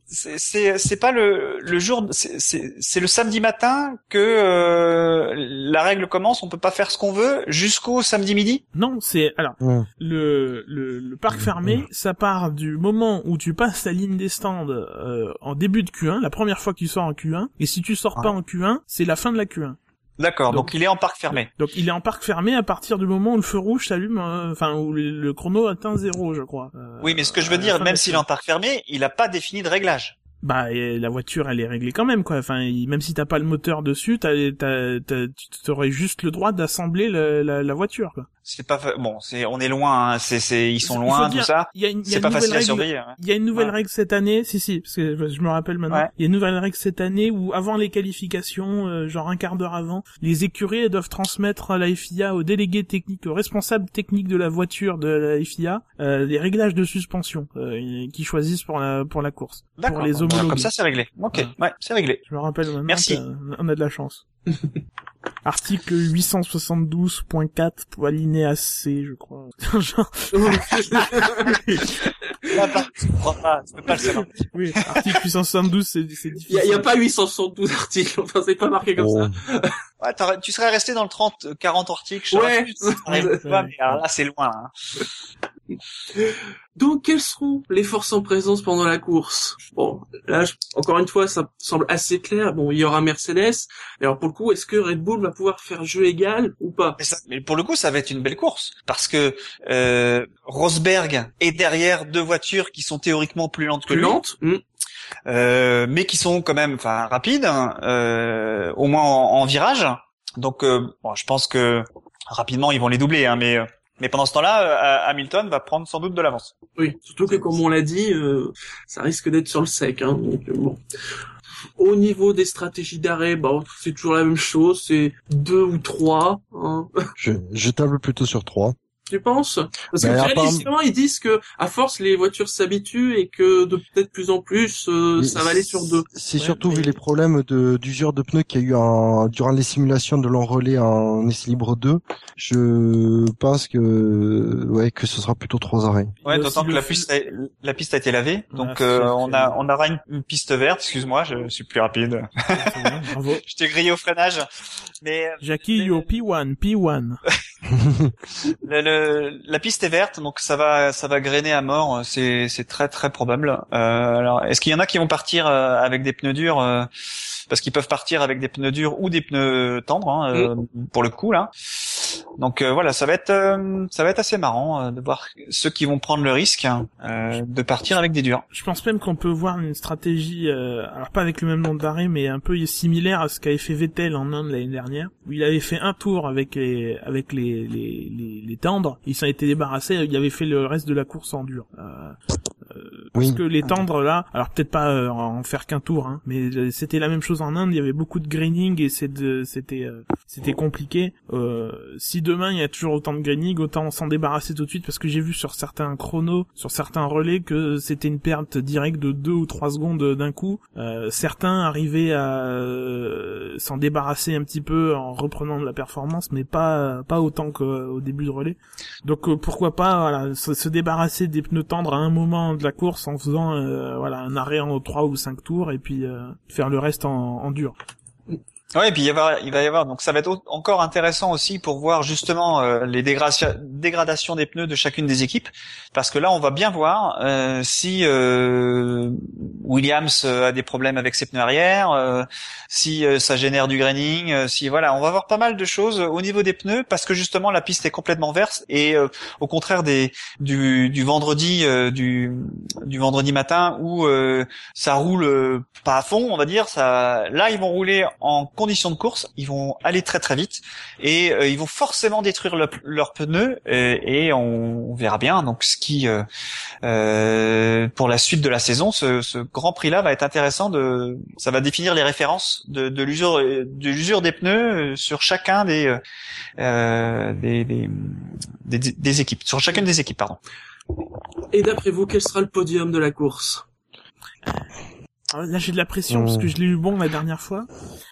C'est, c'est, pas le, le jour. C'est, c'est, c'est le samedi matin que euh, la règle commence. On peut pas faire ce qu'on veut jusqu'au samedi midi? Non, c'est alors le, le, le parc fermé, ça part du moment où tu passes la ligne des stands euh, en début de Q1, la première fois que tu sors en Q1, et si tu sors pas en Q1, c'est la fin de la Q1. D'accord. Donc- Donc, il est en parc fermé. Donc il est en parc fermé à partir du moment où le feu rouge s'allume, euh, enfin où le, le chrono atteint zéro, je crois. euh, Oui, mais ce que je veux dire, même s'il est Q1. en parc fermé, il a pas défini de réglage. Bah la voiture elle est réglée quand même quoi. Enfin même si t'as pas le moteur dessus, t'as, t'as, t'as- tu aurais juste le droit d'assembler le- la, la voiture quoi. C'est pas fa- bon. C'est, on est loin. hein, C'est, c'est, ils sont loin, dire, tout ça. Il y a une, il y a C'est une pas nouvelle facile à règle- surveiller. hein. Il y a une nouvelle Ouais. règle cette année, si si, parce que je me rappelle maintenant. Ouais. Il y a une nouvelle règle cette année où avant les qualifications, euh, genre un quart d'heure avant, les écuries doivent transmettre à la FIA au délégué technique, au responsable technique de la voiture de la FIA, euh, les réglages de suspension euh, qu'ils choisissent pour la pour la course, pour D'accord. les Bon, homologuer. Comme ça, c'est réglé. Ok. Ouais, c'est réglé. Je me rappelle maintenant. Merci. On a de la chance. Article 872.4 pour alinéa C, je crois. Genre, Là, par- tu comprends pas. Tu peux pas le savoir. oui, article 872, c'est c'est Il difficile. y, y a pas 872 articles, enfin c'est pas marqué comme Oh. ça. Ouais, t'aurais- tu serais resté dans le 30, euh, 40 articles. Ouais. ça t'arrive pas, mais alors là, c'est loin. hein. Donc, quelles seront les forces en présence pendant la course? Bon, là, je- encore une fois, ça semble assez clair. Bon, il y aura Mercedes. Mais alors, pour le coup, est-ce que Red Bull va pouvoir faire jeu égal ou pas? Mais, ça- mais pour le coup, ça va être une belle course parce que euh, Rosberg est derrière deux voitures qui sont théoriquement plus lentes que Plus lui, lente Hmm. euh, mais qui sont quand même, enfin, rapides, hein, euh, au moins en, en virage. Donc, euh, bon, je pense que rapidement, ils vont les doubler, hein, mais euh, mais pendant ce temps-là, euh, Hamilton va prendre sans doute de l'avance. Oui, surtout que comme on l'a dit, euh, ça risque d'être sur le sec. Hein, donc, euh, bon. Au niveau des stratégies d'arrêt, bon, c'est toujours la même chose. C'est deux ou trois. Hein. Je, je table plutôt sur trois. Tu penses? Parce que justement, ils disent que à force les voitures s'habituent et que de peut-être plus en plus euh, Mais ça va aller sur deux. C'est Ouais, surtout mais- vu les problèmes de d'usure de pneus qu'il y a eu en, durant les simulations de long relais en essai libre 2. Je pense que ouais que ce sera plutôt trois arrêts. Ouais, d'autant que la piste, a, la piste a été lavée, donc c'est euh, on a on aura une, une piste verte. Excuse-moi, je suis plus rapide. Bravo. je t'ai grillé au freinage, mais Jackie, yo, P1, P1. le, le- la piste est verte, donc ça va ça va grainer à mort. C'est c'est très très probable. Euh, alors, est-ce qu'il y en a qui vont partir euh, avec des pneus durs euh, parce qu'ils peuvent partir avec des pneus durs ou des pneus tendres hein, euh, pour le coup là. Donc euh, voilà, ça va être euh, ça va être assez marrant euh, de voir ceux qui vont prendre le risque hein, de partir avec des durs. Je pense même qu'on peut voir une stratégie, alors pas avec le même nombre d'arrêts, mais un peu similaire à ce qu'avait fait Vettel en Inde l'année dernière, où il avait fait un tour avec les avec les les, les, les tendres, il s'en était débarrassé, il avait fait le reste de la course en dur. Euh, euh, Oui. Parce que les tendres là, alors peut-être pas euh, en faire qu'un tour, hein, mais euh, c'était la même chose en Inde, il y avait beaucoup de greening et c'était euh, c'était compliqué. Euh, si demain il y a toujours autant de greening, autant s'en débarrasser tout de suite parce que j'ai vu sur certains chronos, sur certains relais que c'était une perte directe de 2 ou 3 secondes d'un coup. Euh, certains arrivaient à euh, s'en débarrasser un petit peu en reprenant de la performance, mais pas pas autant qu'au début de relais. Donc pourquoi pas voilà, se, se débarrasser des pneus tendres à un moment de la course en faisant euh, voilà un arrêt en 3 ou 5 tours et puis euh, faire le reste en, en dur. Ouais, et puis il, avoir- il va y avoir donc ça va être encore intéressant aussi pour voir justement euh, les dégradations, des pneus de chacune des équipes, parce que là on va bien voir euh, si euh, Williams euh, a des problèmes avec ses pneus arrière, euh, si euh, ça génère du graining, si voilà, on va voir pas mal de choses au niveau des pneus parce que justement la piste est complètement verte et au contraire des du, du vendredi du du vendredi matin où ça roule pas à fond, on va dire. Ça, là, ils vont rouler en conditions de course, ils vont aller très très vite et euh, ils vont forcément détruire le- leurs pneus euh, et on, on verra bien. Donc, ce qui euh, euh, pour la suite de la saison, ce, ce Grand Prix-là va être intéressant. De, ça va définir les références de, de l'usure de des pneus euh, sur chacun des, des, des, des équipes, sur chacune des équipes, pardon. Et d'après vous, quel sera le podium de la course? Là j'ai de la pression Oh. parce que je l'ai eu bon la dernière fois.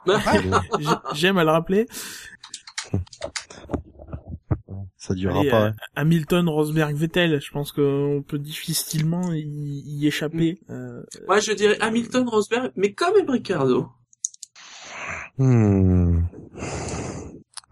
Bah, J'ai- J'aime à le rappeler. Ça durera Allez, pas. euh, hein. Hamilton, Rosberg, Vettel, je pense qu'on peut difficilement y, y échapper. Mm. Euh, Moi, je dirais Hamilton, Rosberg, mais quand même Ricardo. Hmm.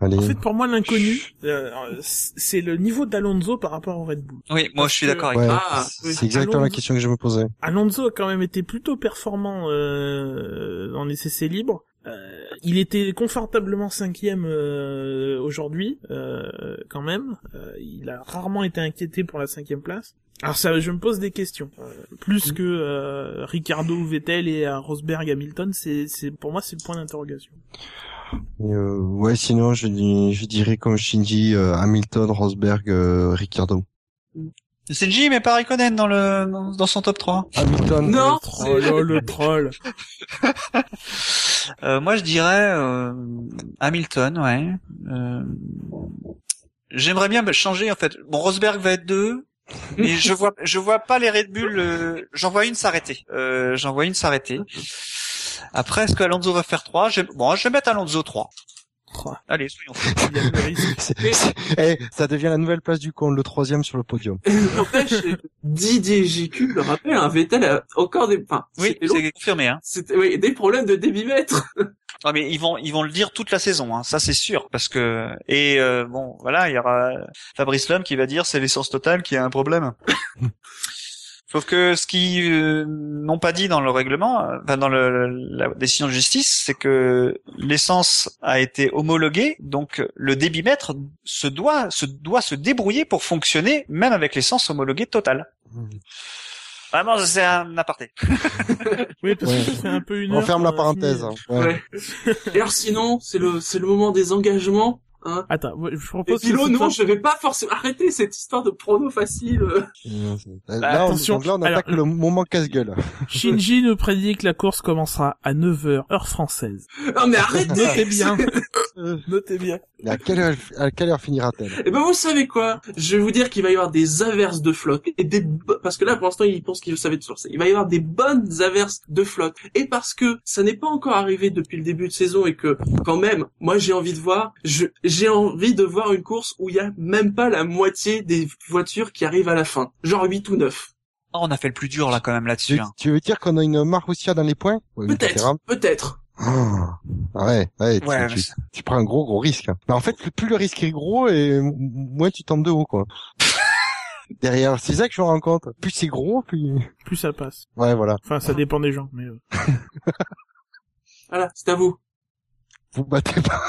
Allez. en fait, pour moi, l'inconnu, euh, c'est le niveau d'Alonso par rapport au Red Bull. Oui, moi Parce je suis d'accord avec ouais, Ah, c'est exactement la Alonso- question que je me posais. Alonso a quand même été plutôt performant euh, dans les essais libres. Euh, il était confortablement cinquième euh, aujourd'hui, euh, quand même. Euh, il a rarement été inquiété pour la cinquième place. Alors ça, je me pose des questions. Euh, plus que euh, Ricardo, Vettel et euh, Rosberg, Hamilton, c'est, c'est pour moi c'est le point d'interrogation. Et, euh, ouais, sinon je, je dirais comme Shinji, euh, Hamilton, Rosberg, euh, Ricardo. C'est Jim mais pas Raikkonen dans le dans, dans son top 3. Hamilton. Non, le troll, oh, le troll. Euh, moi je dirais euh, Hamilton, ouais. Euh, J'aimerais bien changer en fait. Bon, Rosberg va être 2, mais je vois je vois pas les Red Bull. euh, J'en vois une s'arrêter. Euh, J'en vois une s'arrêter. Après, est-ce que Alonso va faire 3 Bon, je vais mettre Alonso 3. Oh, Allez, soyons fous. il y a le risque. C'est- c'est- eh, ça devient la nouvelle place du con, le troisième sur le podium. N'empêche, Didier GQ le rappelle, un Vettel a encore des, enfin, Oui, c'est confirmé. Hein. C'était, oui, des problèmes de débitmètre. Ah mais ils vont ils vont le dire toute la saison, hein, ça c'est sûr, parce que et euh, bon voilà il y aura Fabrice Lhomme qui va dire c'est l'essence totale qui a un problème. Sauf que ce qu'ils euh, n'ont pas dit dans le règlement, euh, enfin dans le, la décision de justice, c'est que l'essence a été homologuée, donc le débitmètre se doit se doit se débrouiller pour fonctionner même avec l'essence homologuée totale. Vraiment c'est un aparté. Oui, parce Ouais. que fait un peu une On heure ferme la parenthèse. hein. Ouais. Ouais. Et alors sinon, c'est le, c'est le moment des engagements. Hein. Attends, je Et propose que Philo, non, je vais pas forcément arrêter cette histoire de prono facile. Non, Là, on, attention. donc là, on Alors, attaque le moment casse-gueule. Shinji nous prédit que la course commencera à 9h, heure française. Non, mais arrêtez! Notez bien. Notez bien. et à quelle heure, à quelle heure finira-t-elle Et ben vous savez quoi? Je vais vous dire qu'il va y avoir des averses de flotte et des parce que là pour l'instant il pense qu'il savait de sourcer. Il va y avoir des bonnes averses de flotte et parce que ça n'est pas encore arrivé depuis le début de saison et que quand même moi j'ai envie de voir je j'ai envie de voir une course où il y a même pas la moitié des voitures qui arrivent à la fin, genre 8 ou 9. Oh, on a fait le plus dur là quand même tu, là-dessus. hein. tu veux dire qu'on a une Marussia dans les points? Peut-être, peut-être. Ah, ouais, ouais, tu, Ouais, tu- mais- tu prends un gros gros risque. Mais en fait, plus le risque est gros et moins tu tombes de haut, quoi. Derrière, c'est ça que je me rends compte. Plus c'est gros, plus... Plus ça passe. Ouais, voilà. Enfin, ça dépend des gens, mais euh, Voilà, c'est à vous. Vous battez pas.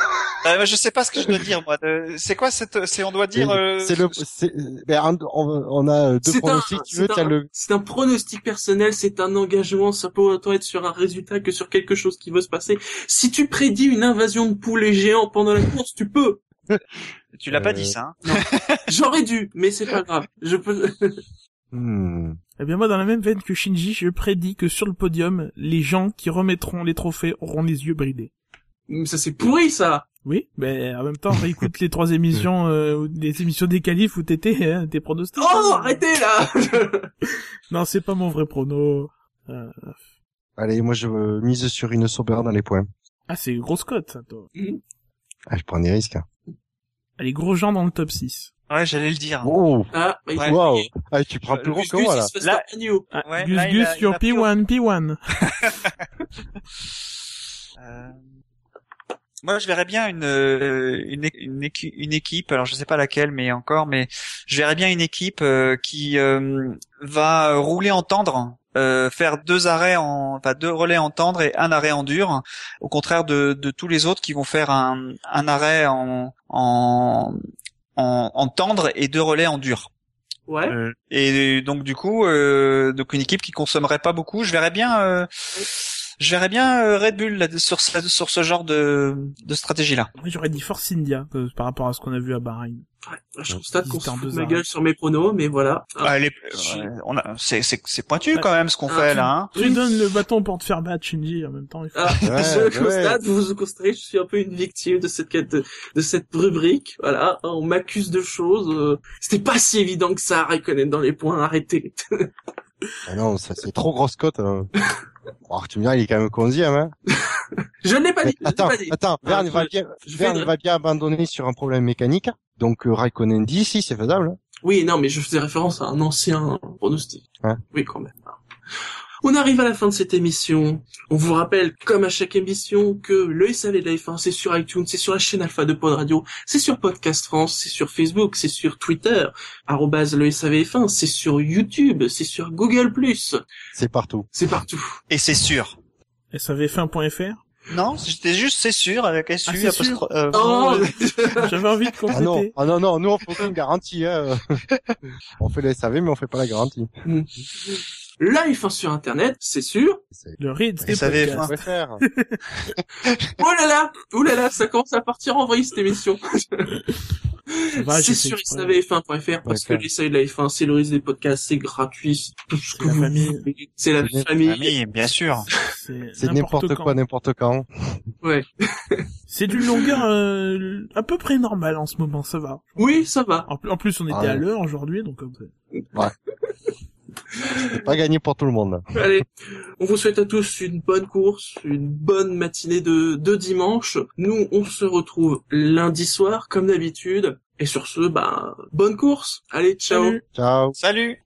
Euh, je sais pas ce que je dois dire moi. C'est quoi cette C'est on doit dire. euh, C'est le, c'est, ben, on, on a deux C'est un, pronostics, tu veux, un- le, c'est un pronostic personnel, c'est un engagement, ça peut autant être sur un résultat que sur quelque chose qui va se passer. Si tu prédis une invasion de poulets géants pendant la course, tu peux. Tu l'as pas Euh, dit ça. Hein J'aurais dû, mais c'est pas grave. Je peux. Hmm. Eh bien moi, dans la même veine que Shinji, je prédis que sur le podium, les gens qui remettront les trophées auront les yeux bridés. ça c'est pourri ça. Oui, mais en même temps, réécoute les trois émissions, euh, les émissions des qualifs où t'étais, hein, tes pronostics. Oh, hein. arrêtez là. Non, c'est pas mon vrai prono. Euh, Allez, moi je euh, mise sur une Sauber dans les points. Ah, c'est grosse cote, ça, toi. Ah, je prends des risques. Allez, gros gens dans le top 6. Ouais, j'allais le dire. Oh, ah, bah, il Ouais. wow. Ah, tu prends plus gros que moi, là. Là-. Ah, Ouais, Gus là, Gus, a- il your a pris au- P1, P1. Euh, Moi, je verrais bien une euh, une, équipe. Alors, je sais pas laquelle, mais encore, mais je verrais bien une équipe euh, qui euh, va rouler en tendre, euh, faire deux arrêts en, enfin deux relais en tendre et un arrêt en dur. Au contraire de, de tous les autres qui vont faire un, un arrêt en, en en en tendre et deux relais en dur. Ouais. Euh, et donc du coup, euh, donc une équipe qui consommerait pas beaucoup. Je verrais bien, euh, je verrais bien euh, Red Bull là, sur ce, sur ce genre de, de stratégie là. Moi, j'aurais dit Force India, euh, par rapport à ce qu'on a vu à Bahreïn. Ouais, Je constate qu'on se fout de ma gueule sur mes pronos, mais voilà. Ah, elle est, je- ouais, on a, c'est, c'est, c'est pointu Ouais. quand même ce qu'on Ah, fait tu- là. Hein. Tu donnes le bâton pour te faire battre, Shinji, en même temps. il faut- Ah, Ouais, je ouais. constate, vous vous constatez, je suis un peu une victime de cette quête, de cette rubrique. Voilà, on m'accuse de choses. euh, C'était pas si évident que ça, Raikkonen dans les points. Arrêtez. Ah non, ça c'est trop grosse cote. Hein. Oh, tu me diras, il est quand même 11 hein. Je ne l'ai pas dit. attends, pas dit. attends, Ah, Verne je- va bien, Verne va bien abandonner sur un problème mécanique. Donc, euh, Raikkonen dit, si, c'est faisable. hein. Oui, non, mais je faisais référence à un ancien pronostic. Ouais. Oui, quand même. On arrive à la fin de cette émission. On vous rappelle, comme à chaque émission, que le SAV de la F1, c'est sur iTunes, c'est sur la chaîne Alpha de Pod Radio, c'est sur Podcast France, c'est sur Facebook, c'est sur Twitter, arrobase le SAVF1, c'est sur YouTube, c'est sur Google+, C'est partout. c'est partout. Et c'est sûr. SAVF1.fr. Non, c'était juste c'est sûr avec SU. Ah, c'est sûr. apostro- euh, Oh, J'avais envie de Ah non, compléter. ah non, non, nous on fait aucune garantie. Hein. on fait le SAV, mais on fait pas la garantie. La F1 sur Internet, c'est sûr. Le read, Et des SAVF1. podcasts. Oh là là, oh là là, ça commence à partir en vrille cette émission. C'est fait sur exprès. savf1.fr parce que l'essai de la F1, c'est le risque des podcasts, c'est gratuit, c'est tout ce que la vous famille. C'est la famille. Famille, bien sûr. C'est n'importe quoi, n'importe quand. Ouais. C'est d'une longueur euh, à peu près normale en ce moment, ça va. Oui, ça va. En, en plus, on était Ah ouais. à l'heure aujourd'hui, donc euh, C'est pas gagné pour tout le monde. Allez, on vous souhaite à tous une bonne course, une bonne matinée de, de dimanche. Nous, on se retrouve lundi soir, comme d'habitude. Et sur ce, bah, bonne course. Allez, ciao. salut. Ciao. Salut.